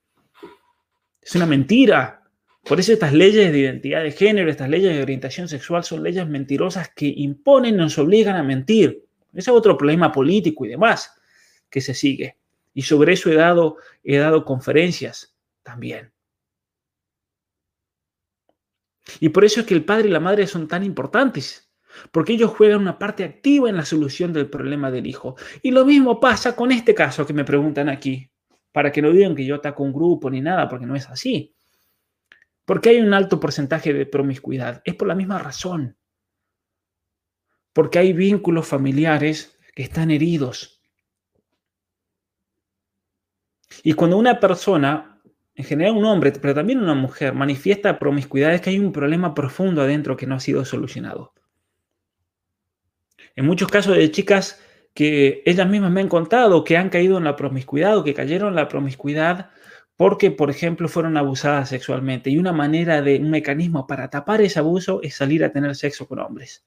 Es una mentira. Por eso estas leyes de identidad de género, estas leyes de orientación sexual son leyes mentirosas que imponen, nos obligan a mentir. Ese es otro problema político y demás que se sigue. Y sobre eso he dado, he dado conferencias también. Y por eso es que el padre y la madre son tan importantes, porque ellos juegan una parte activa en la solución del problema del hijo. Y lo mismo pasa con este caso que me preguntan aquí, para que no digan que yo ataco un grupo ni nada, porque no es así. Porque hay un alto porcentaje de promiscuidad. Es por la misma razón porque hay vínculos familiares que están heridos. Y cuando una persona, en general un hombre, pero también una mujer, manifiesta promiscuidad, es que hay un problema profundo adentro que no ha sido solucionado. En muchos casos de chicas que ellas mismas me han contado que han caído en la promiscuidad o que cayeron en la promiscuidad porque, por ejemplo, fueron abusadas sexualmente. Y una manera de, un mecanismo para tapar ese abuso es salir a tener sexo con hombres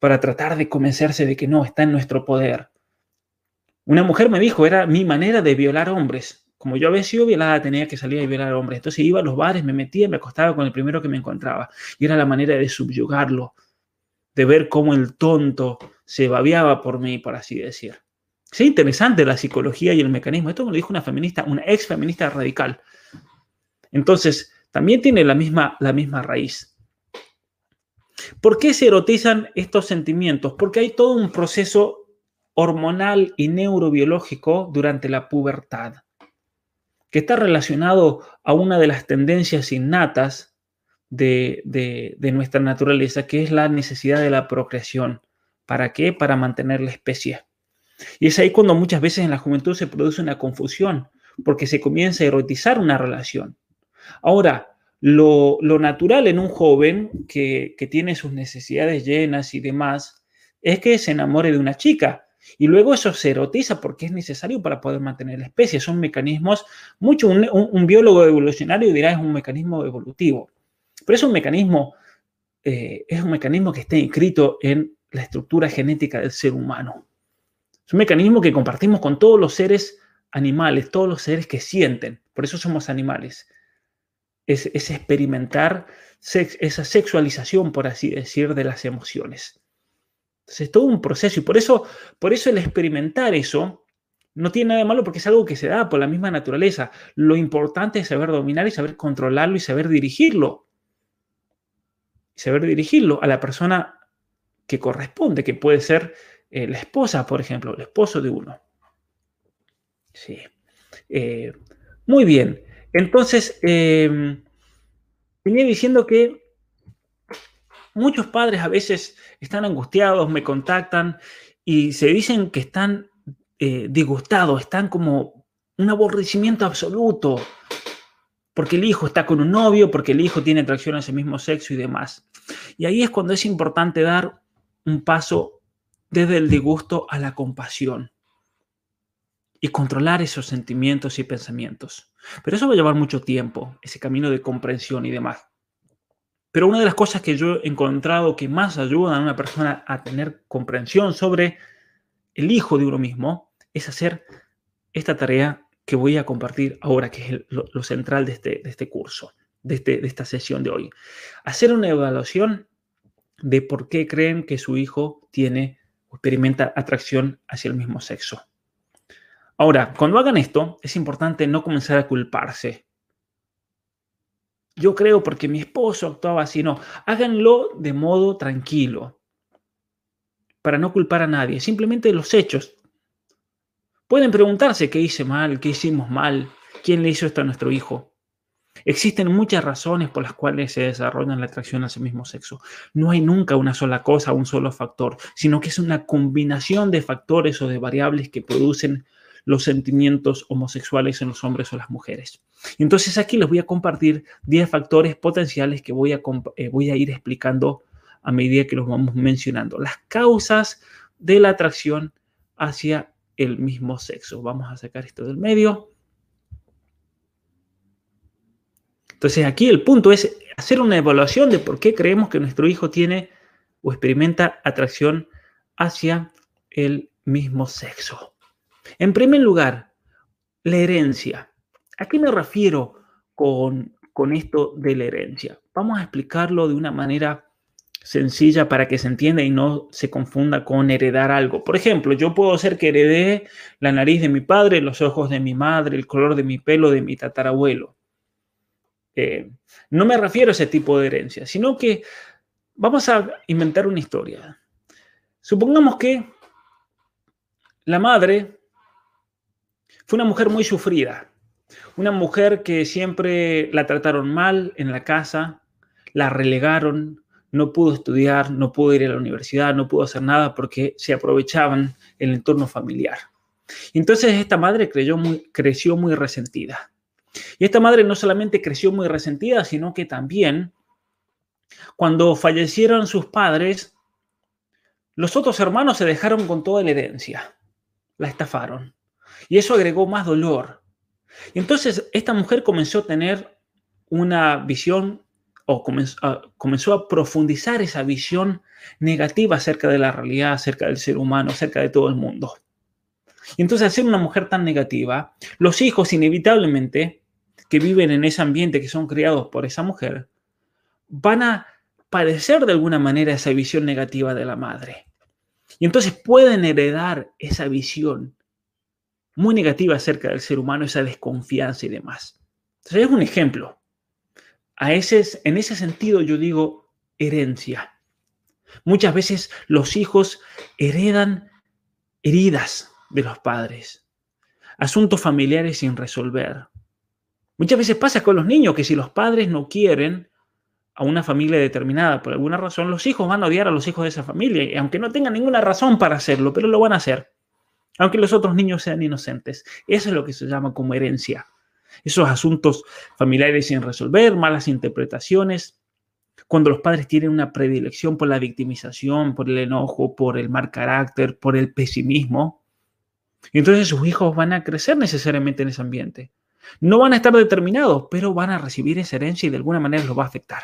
para tratar de convencerse de que no, está en nuestro poder. Una mujer me dijo, era mi manera de violar hombres. Como yo había sido violada, tenía que salir a violar hombres. Entonces iba a los bares, me metía, me acostaba con el primero que me encontraba. Y era la manera de subyugarlo, de ver cómo el tonto se babiaba por mí, por así decir. Es interesante la psicología y el mecanismo. Esto me lo dijo una feminista, una ex feminista radical. Entonces, también tiene la misma, la misma raíz. ¿Por qué se erotizan estos sentimientos? Porque hay todo un proceso hormonal y neurobiológico durante la pubertad, que está relacionado a una de las tendencias innatas de, de, nuestra naturaleza, que es la necesidad de la procreación. ¿Para qué? Para mantener la especie. Y es ahí cuando muchas veces en la juventud se produce una confusión, porque se comienza a erotizar una relación. Ahora, lo, natural en un joven que, tiene sus necesidades llenas y demás es que se enamore de una chica. Y luego eso se erotiza porque es necesario para poder mantener la especie. Son mecanismos, mucho un, biólogo evolucionario dirá es un mecanismo evolutivo. Pero es un mecanismo, eh, es un mecanismo que está inscrito en la estructura genética del ser humano. Es un mecanismo que compartimos con todos los seres animales, todos los seres que sienten. Por eso somos animales es, experimentar esa sexualización, por así decir, de las emociones. Entonces, es todo un proceso y por eso, por eso el experimentar eso no tiene nada de malo porque es algo que se da por la misma naturaleza. Lo importante es saber dominar y saber controlarlo y saber dirigirlo. Saber dirigirlo a la persona que corresponde, que puede ser eh, la esposa, por ejemplo, el esposo de uno. Sí. Eh, muy bien. Entonces, em, venía diciendo que muchos padres a veces están angustiados, me contactan y se dicen que están eh, disgustados, están como un aborrecimiento absoluto, porque el hijo está con un novio, porque el hijo tiene atracción a ese mismo sexo y demás. Y ahí es cuando es importante dar un paso desde el disgusto a la compasión y controlar esos sentimientos y pensamientos. Pero eso va a llevar mucho tiempo, ese camino de comprensión y demás. Pero una de las cosas que yo he encontrado que más ayudan a una persona a tener comprensión sobre el hijo de uno mismo es hacer esta tarea que voy a compartir ahora, que es lo, central de este, de este curso, de, este, de esta sesión de hoy. Hacer una evaluación de por qué creen que su hijo tiene o experimenta atracción hacia el mismo sexo. Ahora, cuando hagan esto, es importante no comenzar a culparse. Yo creo porque mi esposo actuaba así, no. Háganlo de modo tranquilo, para no culpar a nadie, simplemente los hechos. Pueden preguntarse qué hice mal, qué hicimos mal, quién le hizo esto a nuestro hijo. Existen muchas razones por las cuales se desarrolla la atracción a ese mismo sexo. No hay nunca una sola cosa, un solo factor, sino que es una combinación de factores o de variables que producen los sentimientos homosexuales en los hombres o las mujeres. Entonces aquí les voy a compartir 10 factores potenciales que voy a, eh, voy a ir explicando a medida que los vamos mencionando. Las causas de la atracción hacia el mismo sexo. Vamos a sacar esto del medio. Entonces aquí el punto es hacer una evaluación de por qué creemos que nuestro hijo tiene o experimenta atracción hacia el mismo sexo. En primer lugar, la herencia. ¿A qué me refiero con, con esto de la herencia? Vamos a explicarlo de una manera sencilla para que se entienda y no se confunda con heredar algo. Por ejemplo, yo puedo ser que heredé la nariz de mi padre, los ojos de mi madre, el color de mi pelo de mi tatarabuelo. Eh, no me refiero a ese tipo de herencia, sino que vamos a inventar una historia. Supongamos que la madre fue una mujer muy sufrida, una mujer que siempre la trataron mal en la casa, la relegaron, no pudo estudiar, no pudo ir a la universidad, no pudo hacer nada porque se aprovechaban el entorno familiar. Entonces esta madre creció muy resentida. Y esta madre no solamente creció muy resentida, sino que también cuando fallecieron sus padres, los otros hermanos se dejaron con toda la herencia, la estafaron. Y eso agregó más dolor. Y entonces esta mujer comenzó a tener una visión o comenzó a, profundizar esa visión negativa acerca de la realidad, acerca del ser humano, acerca de todo el mundo. Y entonces al ser una mujer tan negativa, los hijos inevitablemente que viven en ese ambiente, que son criados por esa mujer, van a padecer de alguna manera esa visión negativa de la madre. Y entonces pueden heredar esa visión muy negativa acerca del ser humano, esa desconfianza y demás. Entonces es un ejemplo. A ese, en ese sentido yo digo herencia. Muchas veces los hijos heredan heridas de los padres, asuntos familiares sin resolver. Muchas veces pasa con los niños que si los padres no quieren a una familia determinada por alguna razón, los hijos van a odiar a los hijos de esa familia, aunque no tengan ninguna razón para hacerlo, pero lo van a hacer, aunque los otros niños sean inocentes. Eso es lo que se llama como herencia. Esos asuntos familiares sin resolver, malas interpretaciones, cuando los padres tienen una predilección por la victimización, por el enojo, por el mal carácter, por el pesimismo. Y entonces sus hijos van a crecer necesariamente en ese ambiente. No van a estar determinados, pero van a recibir esa herencia y de alguna manera los va a afectar.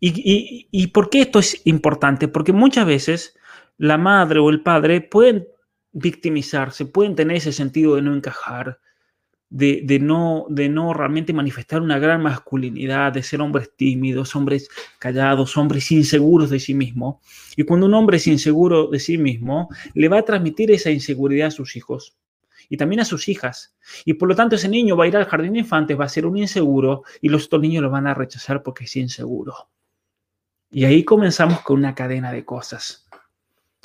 ¿Y, y por qué esto es importante? Porque muchas veces la madre o el padre pueden victimizarse, pueden tener ese sentido de no encajar, de, no, de no realmente manifestar una gran masculinidad, de ser hombres tímidos, hombres callados, hombres inseguros de sí mismo. Y cuando un hombre es inseguro de sí mismo, le va a transmitir esa inseguridad a sus hijos y también a sus hijas. Y por lo tanto ese niño va a ir al jardín de infantes, va a ser un inseguro y los otros niños lo van a rechazar porque es inseguro. Y ahí comenzamos con una cadena de cosas.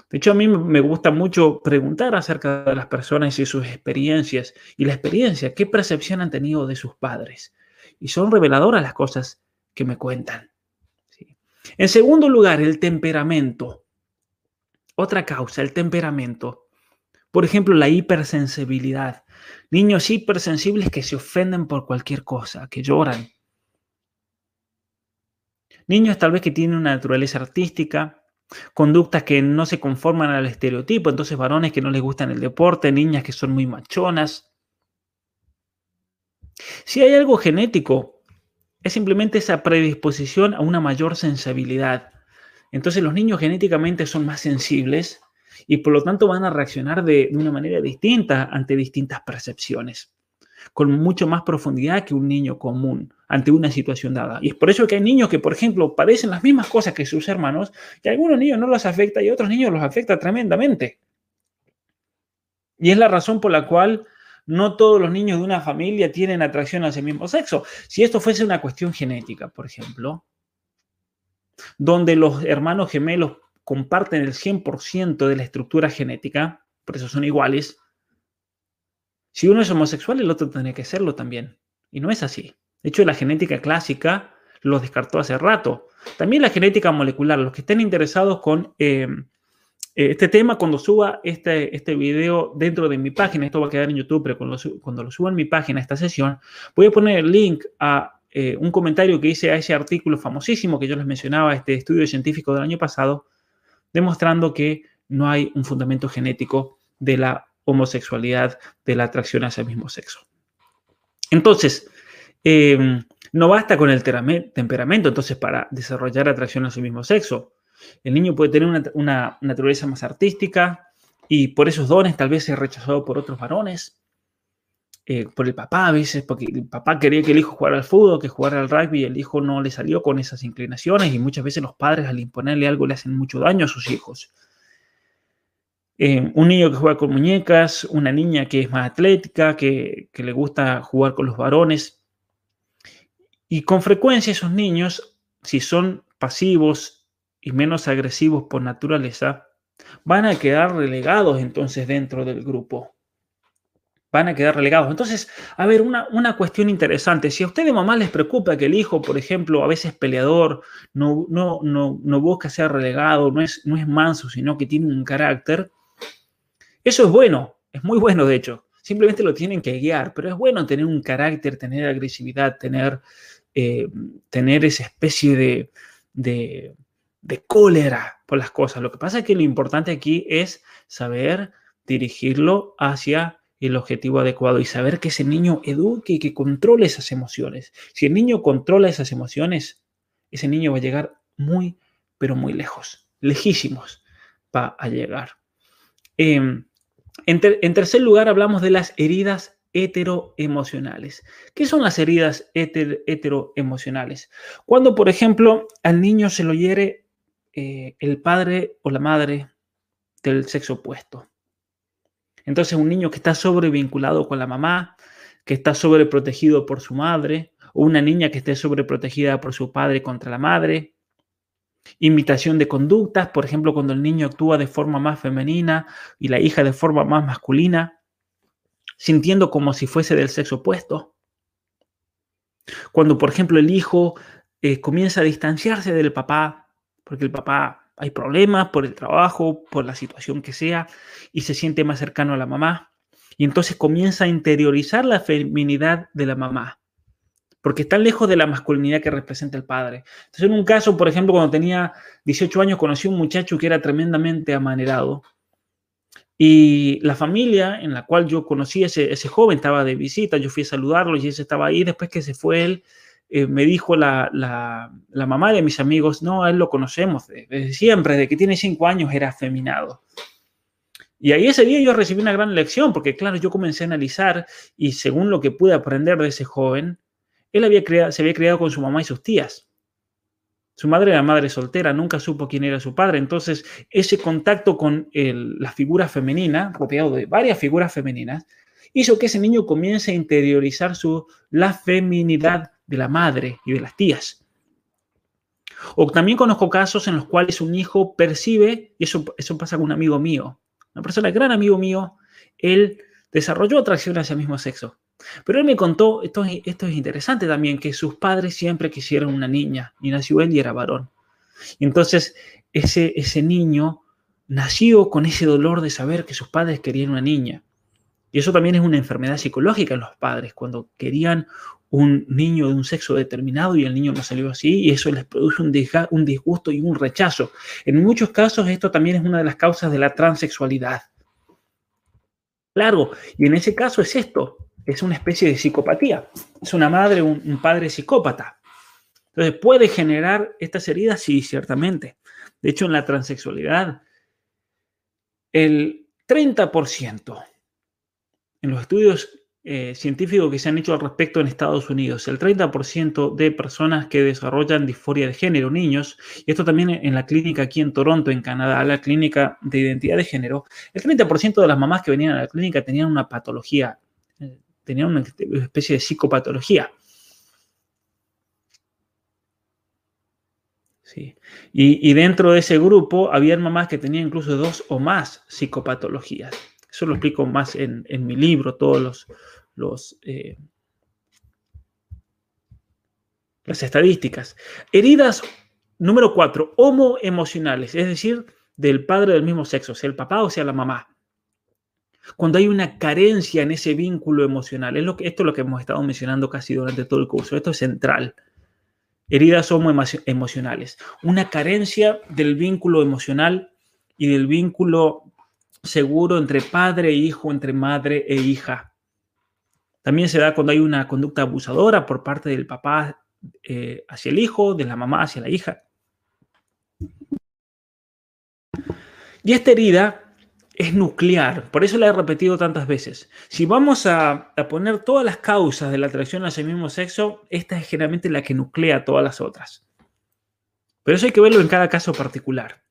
De hecho, a mí me gusta mucho preguntar acerca de las personas y sus experiencias y la experiencia, qué percepción han tenido de sus padres. Y son reveladoras las cosas que me cuentan. En segundo lugar, el temperamento. Otra causa, el temperamento. Por ejemplo, la hipersensibilidad. Niños hipersensibles que se ofenden por cualquier cosa, que lloran. Niños tal vez que tienen una naturaleza artística, conductas que no se conforman al estereotipo, entonces varones que no les gustan el deporte, niñas que son muy machonas. Si hay algo genético, es simplemente esa predisposición a una mayor sensibilidad. Entonces los niños genéticamente son más sensibles y por lo tanto van a reaccionar de, una manera distinta ante distintas percepciones con mucho más profundidad que un niño común ante una situación dada. Y es por eso que hay niños que, por ejemplo, padecen las mismas cosas que sus hermanos, a algunos niños no los afecta y otros niños los afecta tremendamente. Y es la razón por la cual no todos los niños de una familia tienen atracción hacia el mismo sexo. Si esto fuese una cuestión genética, por ejemplo, donde los hermanos gemelos comparten el 100% de la estructura genética, por eso son iguales, si uno es homosexual, el otro tiene que serlo también. Y no es así. De hecho, la genética clásica lo descartó hace rato. También la genética molecular. Los que estén interesados con eh, eh, este tema, cuando suba este, este video dentro de mi página, esto va a quedar en YouTube, pero cuando, cuando lo suba en mi página, esta sesión, voy a poner el link a eh, un comentario que hice a ese artículo famosísimo que yo les mencionaba, este estudio científico del año pasado, demostrando que no hay un fundamento genético de la homosexualidad, de la atracción hacia el mismo sexo. Entonces, em, no basta con el temperamento, entonces, para desarrollar atracción hacia el mismo sexo. El niño puede tener una, naturaleza más artística y por esos dones tal vez sea rechazado por otros varones, eh, por el papá a veces, porque el papá quería que el hijo jugara al fútbol, que jugara al rugby y el hijo no le salió con esas inclinaciones y muchas veces los padres al imponerle algo le hacen mucho daño a sus hijos. Eh, un niño que juega con muñecas, una niña que es más atlética, que, le gusta jugar con los varones. Y con frecuencia esos niños, si son pasivos y menos agresivos por naturaleza, van a quedar relegados entonces dentro del grupo. Van a quedar relegados. Entonces, a ver, una, una cuestión interesante. Si a usted de mamá les preocupa que el hijo, por ejemplo, a veces peleador, no, no, no, no busca ser relegado, no es, no es manso, sino que tiene un carácter, eso es bueno, es muy bueno de hecho. Simplemente lo tienen que guiar, pero es bueno tener un carácter, tener agresividad, tener, eh, tener esa especie de, de, de cólera por las cosas. Lo que pasa es que lo importante aquí es saber dirigirlo hacia el objetivo adecuado y saber que ese niño eduque y que controle esas emociones. Si el niño controla esas emociones, ese niño va a llegar muy, pero muy lejos, lejísimos va a llegar. Em, en, tercer lugar, hablamos de las heridas heteroemocionales. ¿Qué son las heridas heteroemocionales? Cuando, por ejemplo, al niño se lo hiere eh, el padre o la madre del sexo opuesto. Entonces un niño que está sobrevinculado con la mamá, que está sobreprotegido por su madre, o una niña que esté sobreprotegida por su padre contra la madre. Imitación de conductas, por ejemplo, cuando el niño actúa de forma más femenina y la hija de forma más masculina, sintiendo como si fuese del sexo opuesto. Cuando, por ejemplo, el hijo eh, comienza a distanciarse del papá, porque el papá hay problemas por el trabajo, por la situación que sea, y se siente más cercano a la mamá. Y entonces comienza a interiorizar la feminidad de la mamá, porque está lejos de la masculinidad que representa el padre. Entonces, en un caso, por ejemplo, cuando tenía 18 años, conocí a un muchacho que era tremendamente amanerado. Y la familia en la cual yo conocí a ese, ese joven estaba de visita, yo fui a saludarlo y ese estaba ahí. Después que se fue él, eh, me dijo la, la, la, mamá de mis amigos, no, a él lo conocemos desde siempre, desde que tiene cinco años era afeminado. Y ahí ese día yo recibí una gran lección, porque claro, yo comencé a analizar y según lo que pude aprender de ese joven, él había creado, se había criado con su mamá y sus tías. Su madre era madre soltera, nunca supo quién era su padre. Entonces, ese contacto con el, la figura femenina, rodeado de varias figuras femeninas, hizo que ese niño comience a interiorizar su, la feminidad de la madre y de las tías. O también conozco casos en los cuales un hijo percibe, y eso, eso pasa con un amigo mío, una persona, gran amigo mío, él desarrolló atracción hacia el mismo sexo. Pero él me contó, esto, esto es interesante también, que sus padres siempre quisieron una niña, y nació él y era varón. Entonces ese, ese niño nació con ese dolor de saber que sus padres querían una niña. Y eso también es una enfermedad psicológica en los padres, cuando querían un niño de un sexo determinado y el niño no salió así y eso les produce un, un disgusto y un rechazo. En muchos casos esto también es una de las causas de la transexualidad. Claro, y en ese caso es esto, es una especie de psicopatía. Es una madre, un, un padre psicópata. Entonces, ¿puede generar estas heridas? Sí, ciertamente. De hecho, en la transexualidad, el 30% en los estudios eh, científicos que se han hecho al respecto en Estados Unidos, el 30% de personas que desarrollan disforia de género, niños, y esto también en la clínica aquí en Toronto, en Canadá, la clínica de identidad de género, el 30% de las mamás que venían a la clínica tenían una patología, tenían una especie de psicopatología. Sí. Y, dentro de ese grupo había mamás que tenían incluso dos o más psicopatologías. Eso lo explico más en, en mi libro, todos los, los eh, las estadísticas. Heridas número cuatro, homoemocionales, es decir, del padre del mismo sexo, sea el papá o sea la mamá. Cuando hay una carencia en ese vínculo emocional, es lo que, esto es lo que hemos estado mencionando casi durante todo el curso, esto es central. Heridas homoemocionales, una carencia del vínculo emocional y del vínculo seguro entre padre e hijo, entre madre e hija. También se da cuando hay una conducta abusadora por parte del papá eh, hacia el hijo, de la mamá hacia la hija. Y esta herida es nuclear, por eso la he repetido tantas veces. Si vamos a, a, poner todas las causas de la atracción hacia el mismo sexo, esta es generalmente la que nuclea todas las otras. Pero eso hay que verlo en cada caso particular.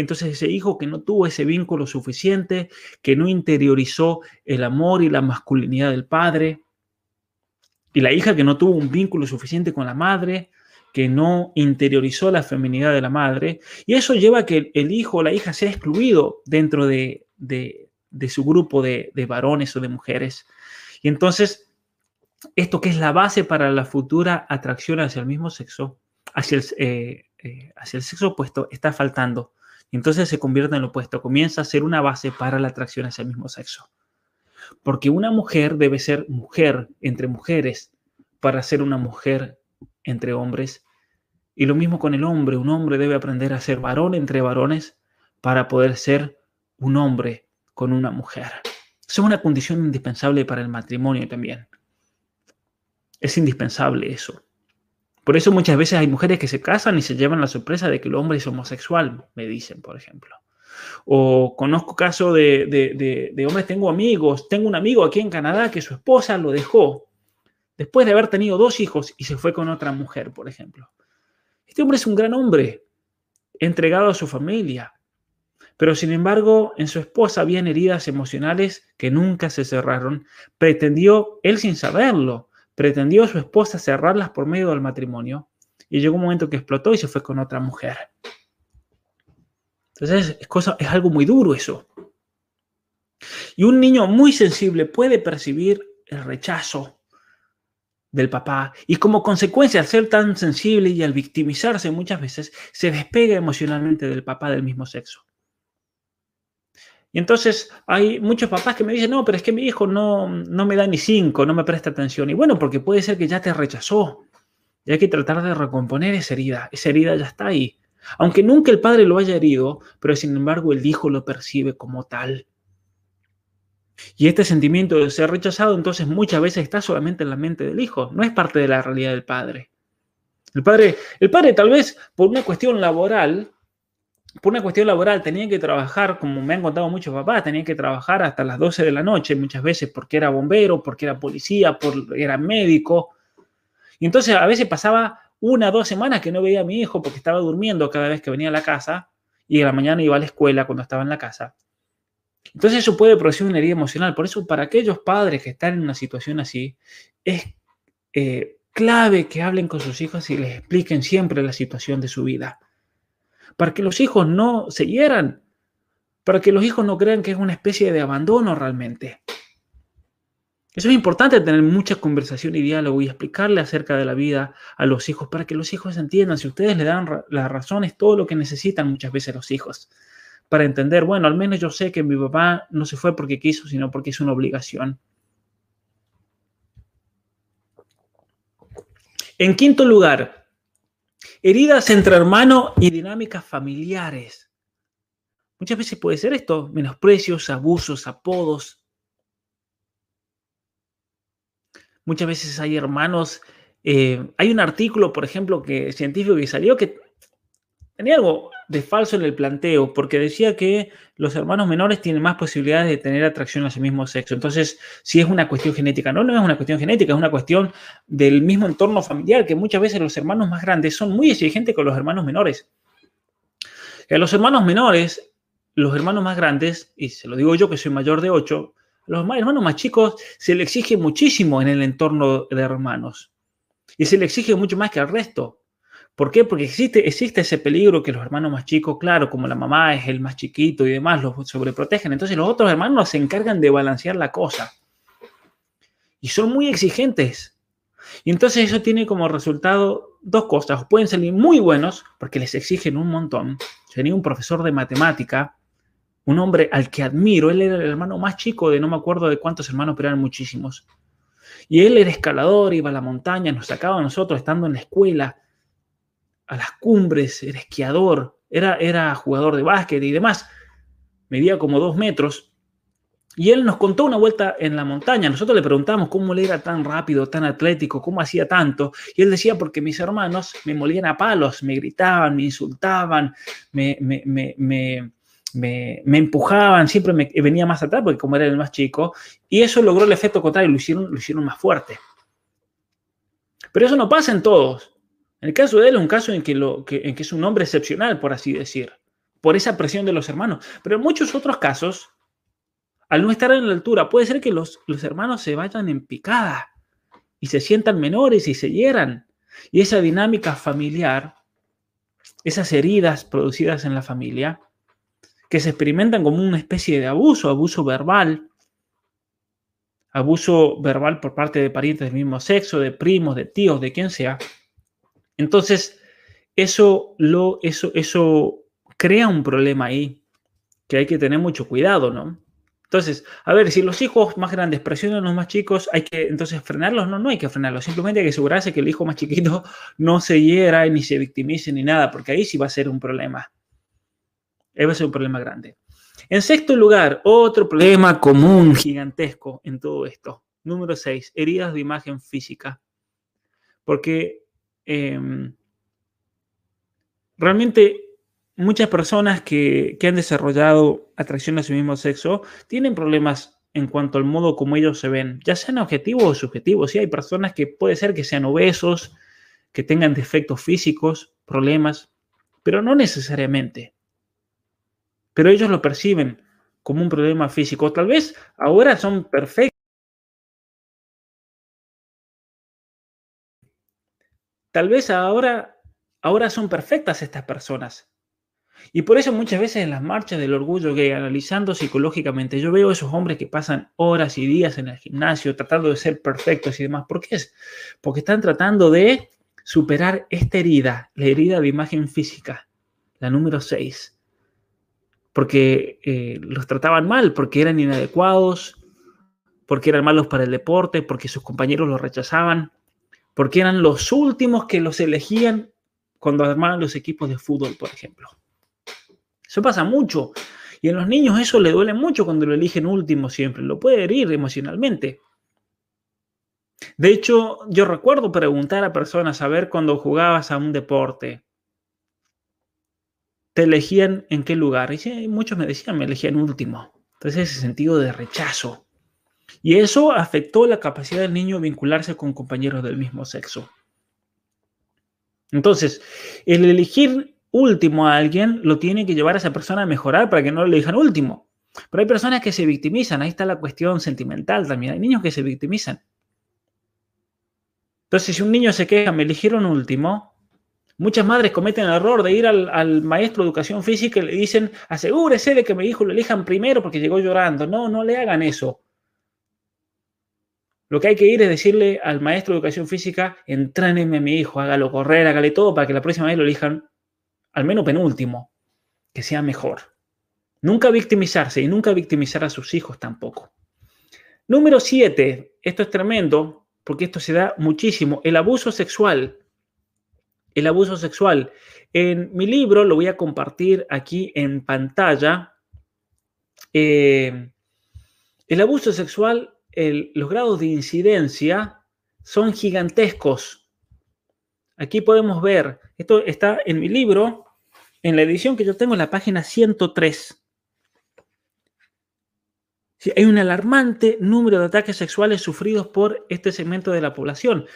Entonces ese hijo que no tuvo ese vínculo suficiente, que no interiorizó el amor y la masculinidad del padre, y la hija que no tuvo un vínculo suficiente con la madre, que no interiorizó la feminidad de la madre, y eso lleva a que el hijo o la hija sea excluido dentro de, de, su grupo de, de, varones o de mujeres. Y entonces, esto que es la base para la futura atracción hacia el mismo sexo, hacia el, eh, eh, hacia el sexo opuesto, está faltando entonces se convierte en lo opuesto, comienza a ser una base para la atracción hacia el mismo sexo. Porque una mujer debe ser mujer entre mujeres para ser una mujer entre hombres. Y lo mismo con el hombre, un hombre debe aprender a ser varón entre varones para poder ser un hombre con una mujer. Es una condición indispensable para el matrimonio también. Es indispensable eso. Por eso muchas veces hay mujeres que se casan y se llevan la sorpresa de que el hombre es homosexual, me dicen, por ejemplo. O conozco casos de, de, hombres, tengo amigos, tengo un amigo aquí en Canadá que su esposa lo dejó después de haber tenido dos hijos y se fue con otra mujer, por ejemplo. Este hombre es un gran hombre, entregado a su familia, Pero sin embargo, en su esposa habían heridas emocionales que nunca se cerraron. Pretendió, él sin saberlo, pretendió su esposa cerrarlas por medio del matrimonio. Y llegó un momento que explotó y se fue con otra mujer. Entonces, es, cosa, es algo muy duro eso. Y un niño muy sensible puede percibir el rechazo del papá y como consecuencia al ser tan sensible y al victimizarse muchas veces se despega emocionalmente del papá del mismo sexo. Y entonces hay muchos papás que me dicen, no, pero es que mi hijo no, no me da ni cinco, no me presta atención. Y bueno, porque puede ser que ya te rechazó. Y hay que tratar de recomponer esa herida. Esa herida ya está ahí. Aunque nunca el padre lo haya herido, pero sin embargo el hijo lo percibe como tal. Y este sentimiento de ser rechazado entonces muchas veces está solamente en la mente del hijo, no es parte de la realidad del padre. El padre, el padre tal vez por una cuestión laboral por una cuestión laboral tenía que trabajar, como me han contado muchos papás, tenía que trabajar hasta las 12 de la noche muchas veces porque era bombero, porque era policía, porque era médico. Y entonces a veces pasaba una o dos semanas que no veía a mi hijo porque estaba durmiendo cada vez que venía a la casa y a la mañana iba a la escuela cuando estaba en la casa. Entonces eso puede producir una herida emocional. Por eso para aquellos padres que están en una situación así, es eh, clave que hablen con sus hijos y les expliquen siempre la situación de su vida para que los hijos no se hieran, para que los hijos no crean que es una especie de abandono realmente. Eso es importante tener mucha conversación y diálogo y explicarle acerca de la vida a los hijos para que los hijos entiendan. Si ustedes le dan las razones, todo lo que necesitan muchas veces los hijos para entender, bueno, al menos yo sé que mi papá no se fue porque quiso, sino porque es una obligación. En quinto lugar, Heridas entre hermanos y dinámicas familiares. Muchas veces puede ser esto, menosprecios, abusos, apodos. Muchas veces hay hermanos, eh, hay un artículo, por ejemplo, que científico que salió que tenía algo de falso en el planteo, porque decía que los hermanos menores tienen más posibilidades de tener atracción a su mismo sexo. Entonces, si es una cuestión genética, no, no es una cuestión genética, es una cuestión del mismo entorno familiar, que muchas veces los hermanos más grandes son muy exigentes con los hermanos menores. A los hermanos menores, los hermanos más grandes, y se lo digo yo que soy mayor de 8, los hermanos más chicos se le exige muchísimo en el entorno de hermanos. Y se le exige mucho más que al resto. ¿Por qué? Porque existe, existe ese peligro que los hermanos más chicos, claro, como la mamá es el más chiquito y demás, los sobreprotegen. Entonces los otros hermanos se encargan de balancear la cosa. Y son muy exigentes. Y entonces eso tiene como resultado dos cosas. Pueden salir muy buenos porque les exigen un montón. Tenía un profesor de matemática, un hombre al que admiro. Él era el hermano más chico de no me acuerdo de cuántos hermanos, pero eran muchísimos. Y él era escalador, iba a la montaña, nos sacaba a nosotros estando en la escuela a las cumbres, era esquiador, era, era jugador de básquet y demás. Medía como dos metros. Y él nos contó una vuelta en la montaña. Nosotros le preguntamos cómo él era tan rápido, tan atlético, cómo hacía tanto. Y él decía, porque mis hermanos me molían a palos, me gritaban, me insultaban, me, me, me, me empujaban, siempre me venía más atrás, porque como era el más chico. Y eso logró el efecto contrario, lo hicieron, lo hicieron más fuerte. Pero eso no pasa en todos. En el caso de él es un caso en que, que es un hombre excepcional, por así decir, por esa presión de los hermanos. Pero en muchos otros casos, al no estar en la altura, puede ser que los, los hermanos se vayan en picada y se sientan menores y se hieran. Y esa dinámica familiar, esas heridas producidas en la familia, que se experimentan como una especie de abuso, abuso verbal, abuso verbal por parte de parientes del mismo sexo, de primos, de tíos, de quien sea, entonces, eso, lo, eso, eso crea un problema ahí que hay que tener mucho cuidado, ¿no? Entonces, a ver, si los hijos más grandes presionan a los más chicos, hay que entonces frenarlos. No, no hay que frenarlos. Simplemente hay que asegurarse que el hijo más chiquito no se hiera ni se victimice ni nada, porque ahí sí va a ser un problema. Ahí va a ser un problema grande. En sexto lugar, otro problema común, gigantesco en todo esto. Número seis, heridas de imagen física. Porque Em, realmente muchas personas que, han desarrollado atracción a su mismo sexo tienen problemas en cuanto al modo como ellos se ven, ya sean objetivos o subjetivos. Sí, hay personas que puede ser que sean obesos, que tengan defectos físicos, problemas, pero no necesariamente. pero ellos lo perciben como un problema físico. Tal vez ahora son perfectos. Tal vez ahora, ahora son perfectas estas personas. Y por eso muchas veces en las marchas del orgullo gay, analizando psicológicamente, yo veo esos hombres que pasan horas y días en el gimnasio tratando de ser perfectos y demás. ¿Por qué es? Porque están tratando de superar esta herida, la herida de imagen física, la número 6. Porque eh, los trataban mal, porque eran inadecuados, porque eran malos para el deporte, porque sus compañeros los rechazaban, porque eran los últimos que los elegían cuando armaban los equipos de fútbol, por ejemplo. Eso pasa mucho. Y en los niños eso le duele mucho cuando lo eligen último siempre. Lo puede herir emocionalmente. De hecho, yo recuerdo preguntar a personas a ver cuando jugabas a un deporte, ¿te elegían en qué lugar? Y muchos me decían, me elegían último. Entonces ese sentido de rechazo. Y eso afectó la capacidad del niño de vincularse con compañeros del mismo sexo. Entonces, el elegir último a alguien lo tiene que llevar a esa persona a mejorar para que no le elijan último. Pero hay personas que se victimizan, ahí está la cuestión sentimental también. Hay niños que se victimizan. Entonces, si un niño se queja, me eligieron último, muchas madres cometen el error de ir al, maestro de educación física y le dicen, asegúrese de que mi hijo lo elijan primero porque llegó llorando. No, no le hagan eso. Lo que hay que ir es decirle al maestro de educación física, entréneme a mi hijo, hágalo correr, hágale todo para que la próxima vez lo elijan al menos penúltimo, que sea mejor. Nunca victimizarse y nunca victimizar a sus hijos tampoco. Número siete, esto es tremendo, porque esto se da muchísimo, el abuso sexual. El abuso sexual. En mi libro lo voy a compartir aquí en pantalla. Eh, el abuso sexual, los grados de incidencia son gigantescos. Aquí podemos ver, esto está en mi libro, en la edición que yo tengo en la página 103 hay un alarmante número de ataques sexuales sufridos por este segmento de la población.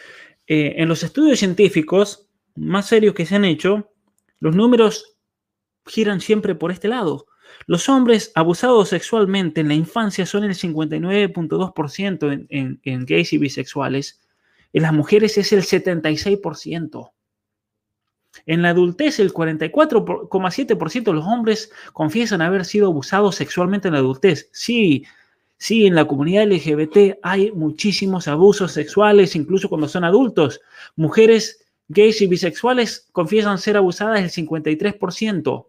Eh, en los estudios científicos más serios que se han hecho, los números giran siempre por este lado. Los hombres abusados sexualmente en la infancia son el 59.2% en, gays y bisexuales. En las mujeres es el 76%. En la adultez, el 44,7% de los hombres confiesan haber sido abusados sexualmente en la adultez. Sí, Sí, en la comunidad LGBT hay muchísimos abusos sexuales, incluso cuando son adultos. Mujeres gays y bisexuales confiesan ser abusadas el 53%.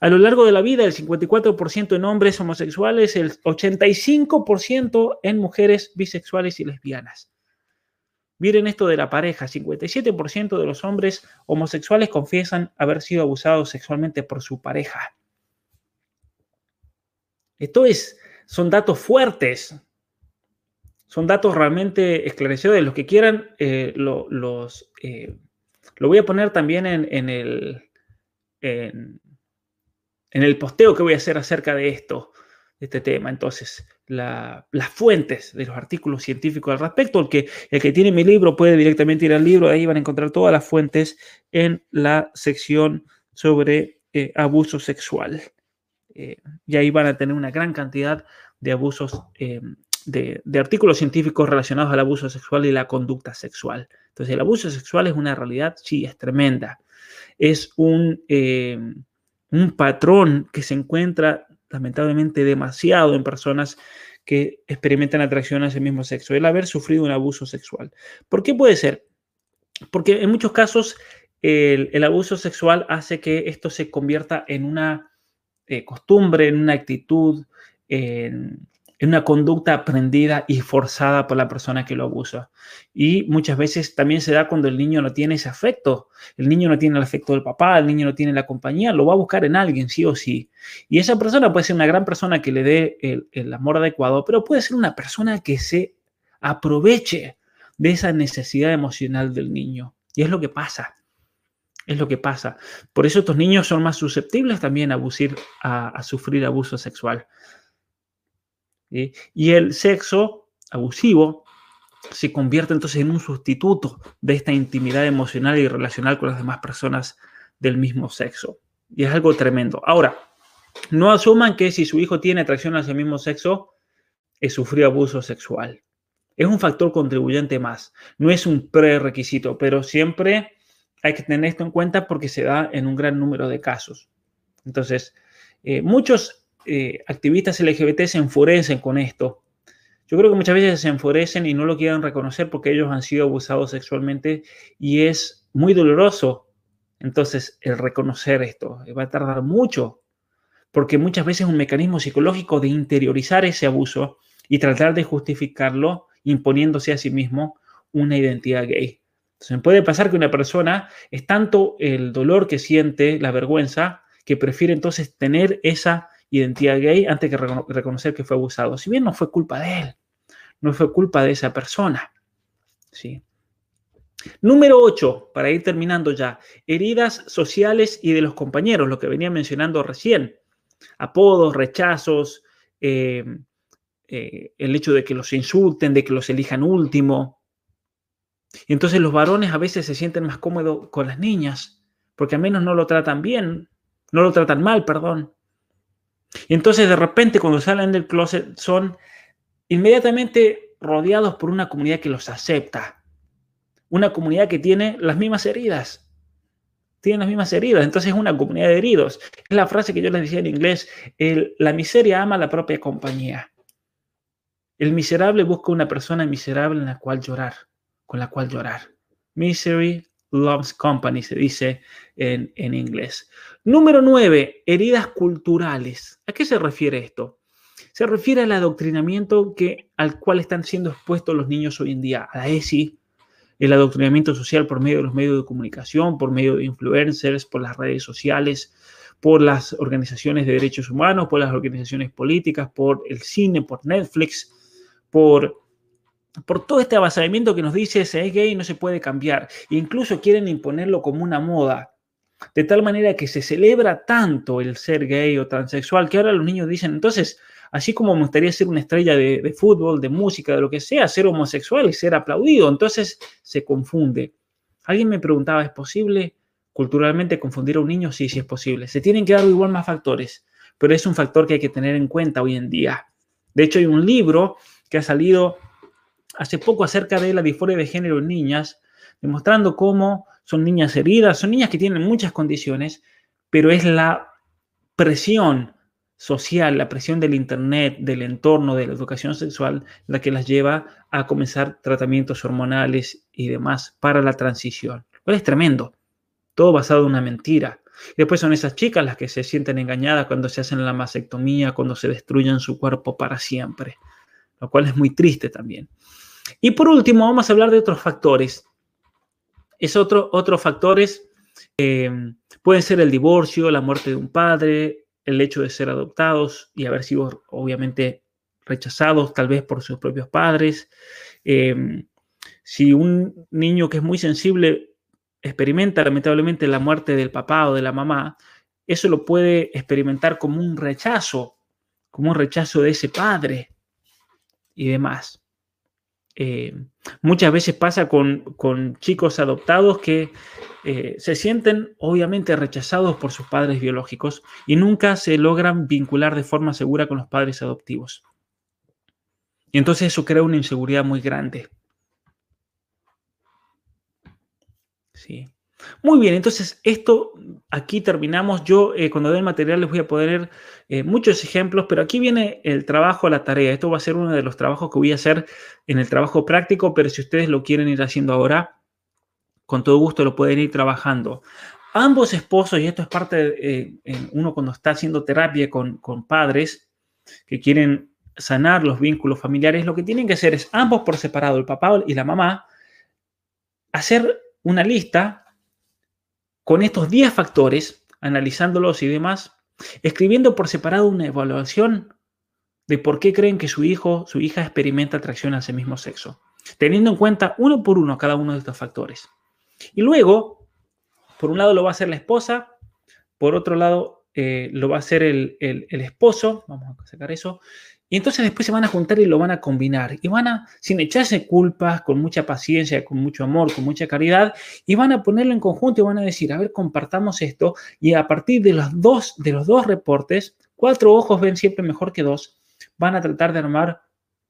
A lo largo de la vida, el 54% en hombres homosexuales, el 85% en mujeres bisexuales y lesbianas. Miren esto de la pareja, 57% de los hombres homosexuales confiesan haber sido abusados sexualmente por su pareja. Esto es son datos fuertes, son datos realmente esclarecedores. Los que quieran, eh, lo, los, eh, voy a poner también en, el, el posteo que voy a hacer acerca de esto, de este tema. Entonces, las fuentes de los artículos científicos al respecto. El que, el que tiene mi libro puede directamente ir al libro, ahí van a encontrar todas las fuentes en la sección sobre eh, abuso sexual. Eh, y ahí van a tener una gran cantidad de abusos, eh, de, artículos científicos relacionados al abuso sexual y la conducta sexual. Entonces, el abuso sexual es una realidad, sí, es tremenda. Es un, un patrón que se encuentra lamentablemente demasiado en personas que experimentan atracción a ese mismo sexo, el haber sufrido un abuso sexual. ¿Por qué puede ser? Porque en muchos casos el abuso sexual hace que esto se convierta en una eh, costumbre, en una actitud, en, una conducta aprendida y forzada por la persona que lo abusa. Y muchas veces también se da cuando el niño no tiene ese afecto. El niño no tiene el afecto del papá, el niño no tiene la compañía, lo va a buscar en alguien, sí o sí. Y esa persona puede ser una gran persona que le dé el, amor adecuado, pero puede ser una persona que se aproveche de esa necesidad emocional del niño. Y es lo que pasa. Es lo que pasa. Por eso estos niños son más susceptibles también a, a, sufrir abuso sexual. Y el sexo abusivo se convierte entonces en un sustituto de esta intimidad emocional y relacional con las demás personas del mismo sexo. Y es algo tremendo. Ahora, No asuman que si su hijo tiene atracción hacia el mismo sexo, es sufrió abuso sexual. Es un factor contribuyente más, no es un prerequisito, pero siempre hay que tener esto en cuenta porque se da en un gran número de casos. Entonces, eh, muchos eh, activistas LGBT se enfurecen con esto. Yo creo que muchas veces se enfurecen y no lo quieren reconocer porque ellos han sido abusados sexualmente y es muy doloroso. Entonces, el reconocer esto va a tardar mucho porque muchas veces es un mecanismo psicológico de interiorizar ese abuso y tratar de justificarlo imponiéndose a sí mismo una identidad gay. Entonces, puede pasar que una persona es tanto el dolor que siente, la vergüenza, que prefiere entonces tener esa identidad gay antes que reconocer que fue abusado. Si bien no fue culpa de él, no fue culpa de esa persona. ¿sí? Número 8, para ir terminando ya, heridas sociales y de los compañeros, lo que venía mencionando recién. Apodos, rechazos, eh, eh, el hecho de que los insulten, de que los elijan último. Y entonces los varones a veces se sienten más cómodos con las niñas, porque al menos no lo tratan bien, no lo tratan mal, perdón. Entonces de repente cuando salen del closet son inmediatamente rodeados por una comunidad que los acepta, una comunidad que tiene las mismas heridas, tiene las mismas heridas, entonces es una comunidad de heridos. Es la frase que yo les decía en inglés, la miseria ama la propia compañía. El miserable busca una persona miserable en la cual llorar, con la cual llorar. Misery loves company, se dice en, en inglés. Número 9, heridas culturales. ¿A qué se refiere esto? Se refiere al adoctrinamiento que, al cual están siendo expuestos los niños hoy en día, a la ESI, el adoctrinamiento social por medio de los medios de comunicación, por medio de influencers, por las redes sociales, por las organizaciones de derechos humanos, por las organizaciones políticas, por el cine, por Netflix, por, por todo este avasallamiento que nos dice si es gay no se puede cambiar. E incluso quieren imponerlo como una moda. De tal manera que se celebra tanto el ser gay o transexual que ahora los niños dicen, entonces, así como me gustaría ser una estrella de, de fútbol, de música, de lo que sea, ser homosexual y ser aplaudido, entonces se confunde. Alguien me preguntaba, ¿es posible culturalmente confundir a un niño? Sí, sí es posible. Se tienen que dar igual más factores, pero es un factor que hay que tener en cuenta hoy en día. De hecho, hay un libro que ha salido hace poco acerca de la disforia de género en niñas, demostrando cómo son niñas heridas, son niñas que tienen muchas condiciones, pero es la presión social, la presión del Internet, del entorno, de la educación sexual, la que las lleva a comenzar tratamientos hormonales y demás para la transición. Lo es tremendo. Todo basado en una mentira. Y después son esas chicas las que se sienten engañadas cuando se hacen la mastectomía, cuando se destruyen su cuerpo para siempre lo cual es muy triste también. Y por último, vamos a hablar de otros factores. Es otro, otros factores eh, pueden ser el divorcio, la muerte de un padre, el hecho de ser adoptados y haber sido obviamente rechazados tal vez por sus propios padres. Eh, si un niño que es muy sensible experimenta lamentablemente la muerte del papá o de la mamá, eso lo puede experimentar como un rechazo, como un rechazo de ese padre y demás. Eh, muchas veces pasa con, chicos adoptados que eh, se sienten obviamente rechazados por sus padres biológicos y nunca se logran vincular de forma segura con los padres adoptivos. Y entonces eso crea una inseguridad muy grande. Sí. Muy bien, entonces esto aquí terminamos. Yo eh, cuando dé el material les voy a poner eh, muchos ejemplos, pero aquí viene el trabajo, la tarea. Esto va a ser uno de los trabajos que voy a hacer en el trabajo práctico, pero si ustedes lo quieren ir haciendo ahora, con todo gusto lo pueden ir trabajando. Ambos esposos, y esto es parte de eh, uno cuando está haciendo terapia con, con padres que quieren sanar los vínculos familiares, lo que tienen que hacer es ambos por separado, el papá y la mamá, hacer una lista con estos 10 factores, analizándolos y demás, escribiendo por separado una evaluación de por qué creen que su hijo, su hija experimenta atracción a ese mismo sexo, teniendo en cuenta uno por uno cada uno de estos factores. Y luego, por un lado lo va a hacer la esposa, por otro lado eh, lo va a hacer el, el, esposo, vamos a sacar eso, Y entonces después se van a juntar y lo van a combinar. Y van a, sin echarse culpas, con mucha paciencia, con mucho amor, con mucha caridad, y van a ponerlo en conjunto y van a decir, a ver, compartamos esto. Y a partir de los dos, de los dos reportes, cuatro ojos ven siempre mejor que dos, van a tratar de armar,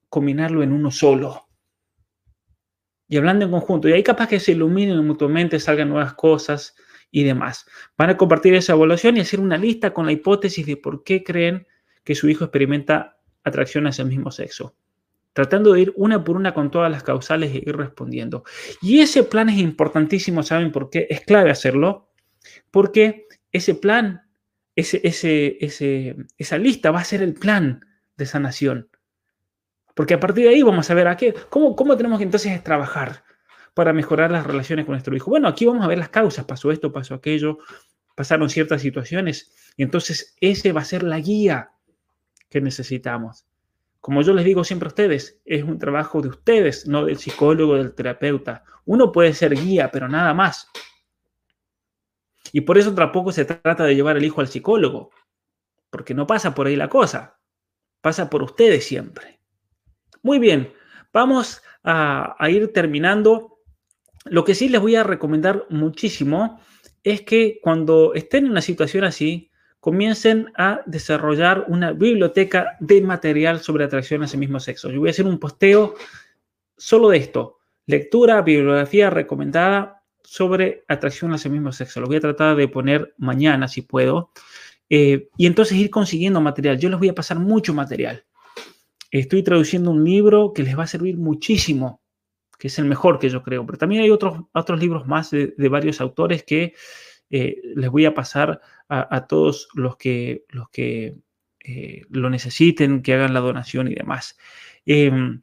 combinarlo en uno solo. Y hablando en conjunto. Y ahí capaz que se iluminen mutuamente, salgan nuevas cosas y demás. Van a compartir esa evaluación y hacer una lista con la hipótesis de por qué creen que su hijo experimenta atracción hacia el mismo sexo. Tratando de ir una por una con todas las causales e ir respondiendo. Y ese plan es importantísimo, ¿saben por qué? Es clave hacerlo, porque ese plan, ese, ese, esa lista va a ser el plan de sanación. Porque a partir de ahí vamos a ver a qué, cómo, cómo tenemos que entonces trabajar para mejorar las relaciones con nuestro hijo. Bueno, aquí vamos a ver las causas, pasó esto, pasó aquello, pasaron ciertas situaciones, y entonces ese va a ser la guía que necesitamos. Como yo les digo siempre a ustedes, es un trabajo de ustedes, no del psicólogo, del terapeuta. Uno puede ser guía, pero nada más. Y por eso tampoco se trata de llevar al hijo al psicólogo, porque no pasa por ahí la cosa, pasa por ustedes siempre. Muy bien, vamos a, a ir terminando. Lo que sí les voy a recomendar muchísimo es que cuando estén en una situación así, comiencen a desarrollar una biblioteca de material sobre atracción a ese mismo sexo. Yo voy a hacer un posteo solo de esto. Lectura, bibliografía recomendada sobre atracción a ese mismo sexo. Lo voy a tratar de poner mañana si puedo. Eh, y entonces ir consiguiendo material. Yo les voy a pasar mucho material. Estoy traduciendo un libro que les va a servir muchísimo, que es el mejor que yo creo. Pero también hay otros, otros libros más de varios autores que eh, les voy a pasar a, todos los que, los que eh, lo necesiten, que hagan la donación y demás. Em,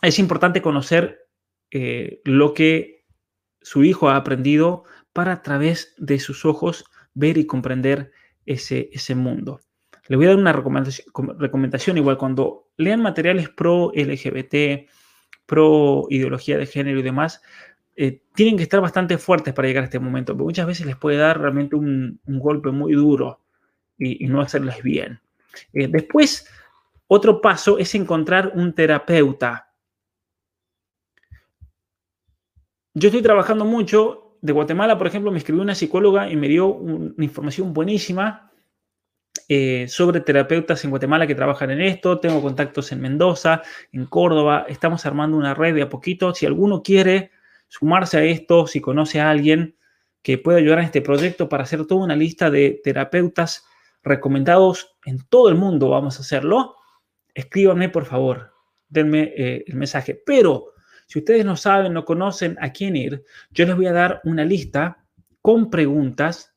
es importante conocer eh, lo que su hijo ha aprendido para a través de sus ojos ver y comprender ese, ese mundo. Le voy a dar una recomendación, recomendación igual cuando lean materiales pro LGBT, pro ideología de género y demás, eh, tienen que estar bastante fuertes para llegar a este momento, porque muchas veces les puede dar realmente un, golpe muy duro y, no hacerles bien. Eh, después, otro paso es encontrar un terapeuta. Yo estoy trabajando mucho. De Guatemala, por ejemplo, me escribió una psicóloga y me dio una información buenísima eh, sobre terapeutas en Guatemala que trabajan en esto. Tengo contactos en Mendoza, en Córdoba. Estamos armando una red de a poquito. Si alguno quiere sumarse a esto si conoce a alguien que pueda ayudar en este proyecto para hacer toda una lista de terapeutas recomendados en todo el mundo. Vamos a hacerlo. Escríbanme, por favor. Denme eh, el mensaje. Pero si ustedes no saben, no conocen a quién ir, yo les voy a dar una lista con preguntas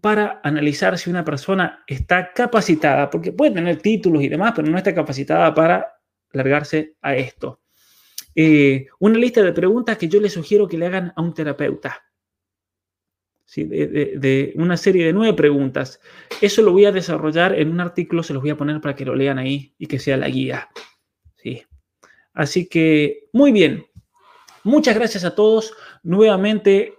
para analizar si una persona está capacitada, porque puede tener títulos y demás, pero no está capacitada para largarse a esto. Eh, una lista de preguntas que yo les sugiero que le hagan a un terapeuta. de, una serie de nueve preguntas. Eso lo voy a desarrollar en un artículo, se los voy a poner para que lo lean ahí y que sea la guía. ¿sí? Así que, muy bien. Muchas gracias a todos. Nuevamente,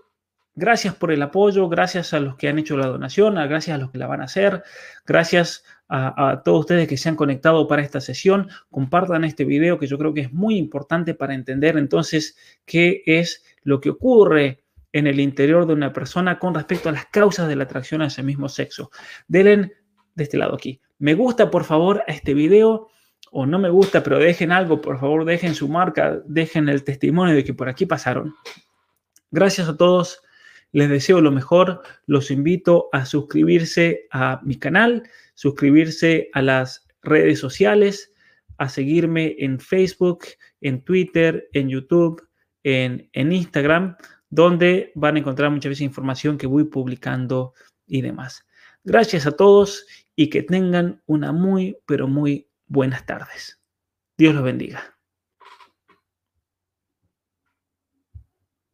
gracias por el apoyo, gracias a los que han hecho la donación, gracias a los que la van a hacer, gracias a, todos ustedes que se han conectado para esta sesión. Compartan este video que yo creo que es muy importante para entender entonces qué es lo que ocurre en el interior de una persona con respecto a las causas de la atracción a ese mismo sexo. Denle de este lado aquí. Me gusta, por favor, este video o no me gusta, pero dejen algo, por favor, dejen su marca, dejen el testimonio de que por aquí pasaron. Gracias a todos, les deseo lo mejor, los invito a suscribirse a mi canal, suscribirse a las redes sociales, a seguirme en Facebook, en Twitter, en YouTube, en, Instagram, donde van a encontrar muchas veces información que voy publicando y demás. Gracias a todos y que tengan una muy, pero muy buenas tardes. Dios los bendiga.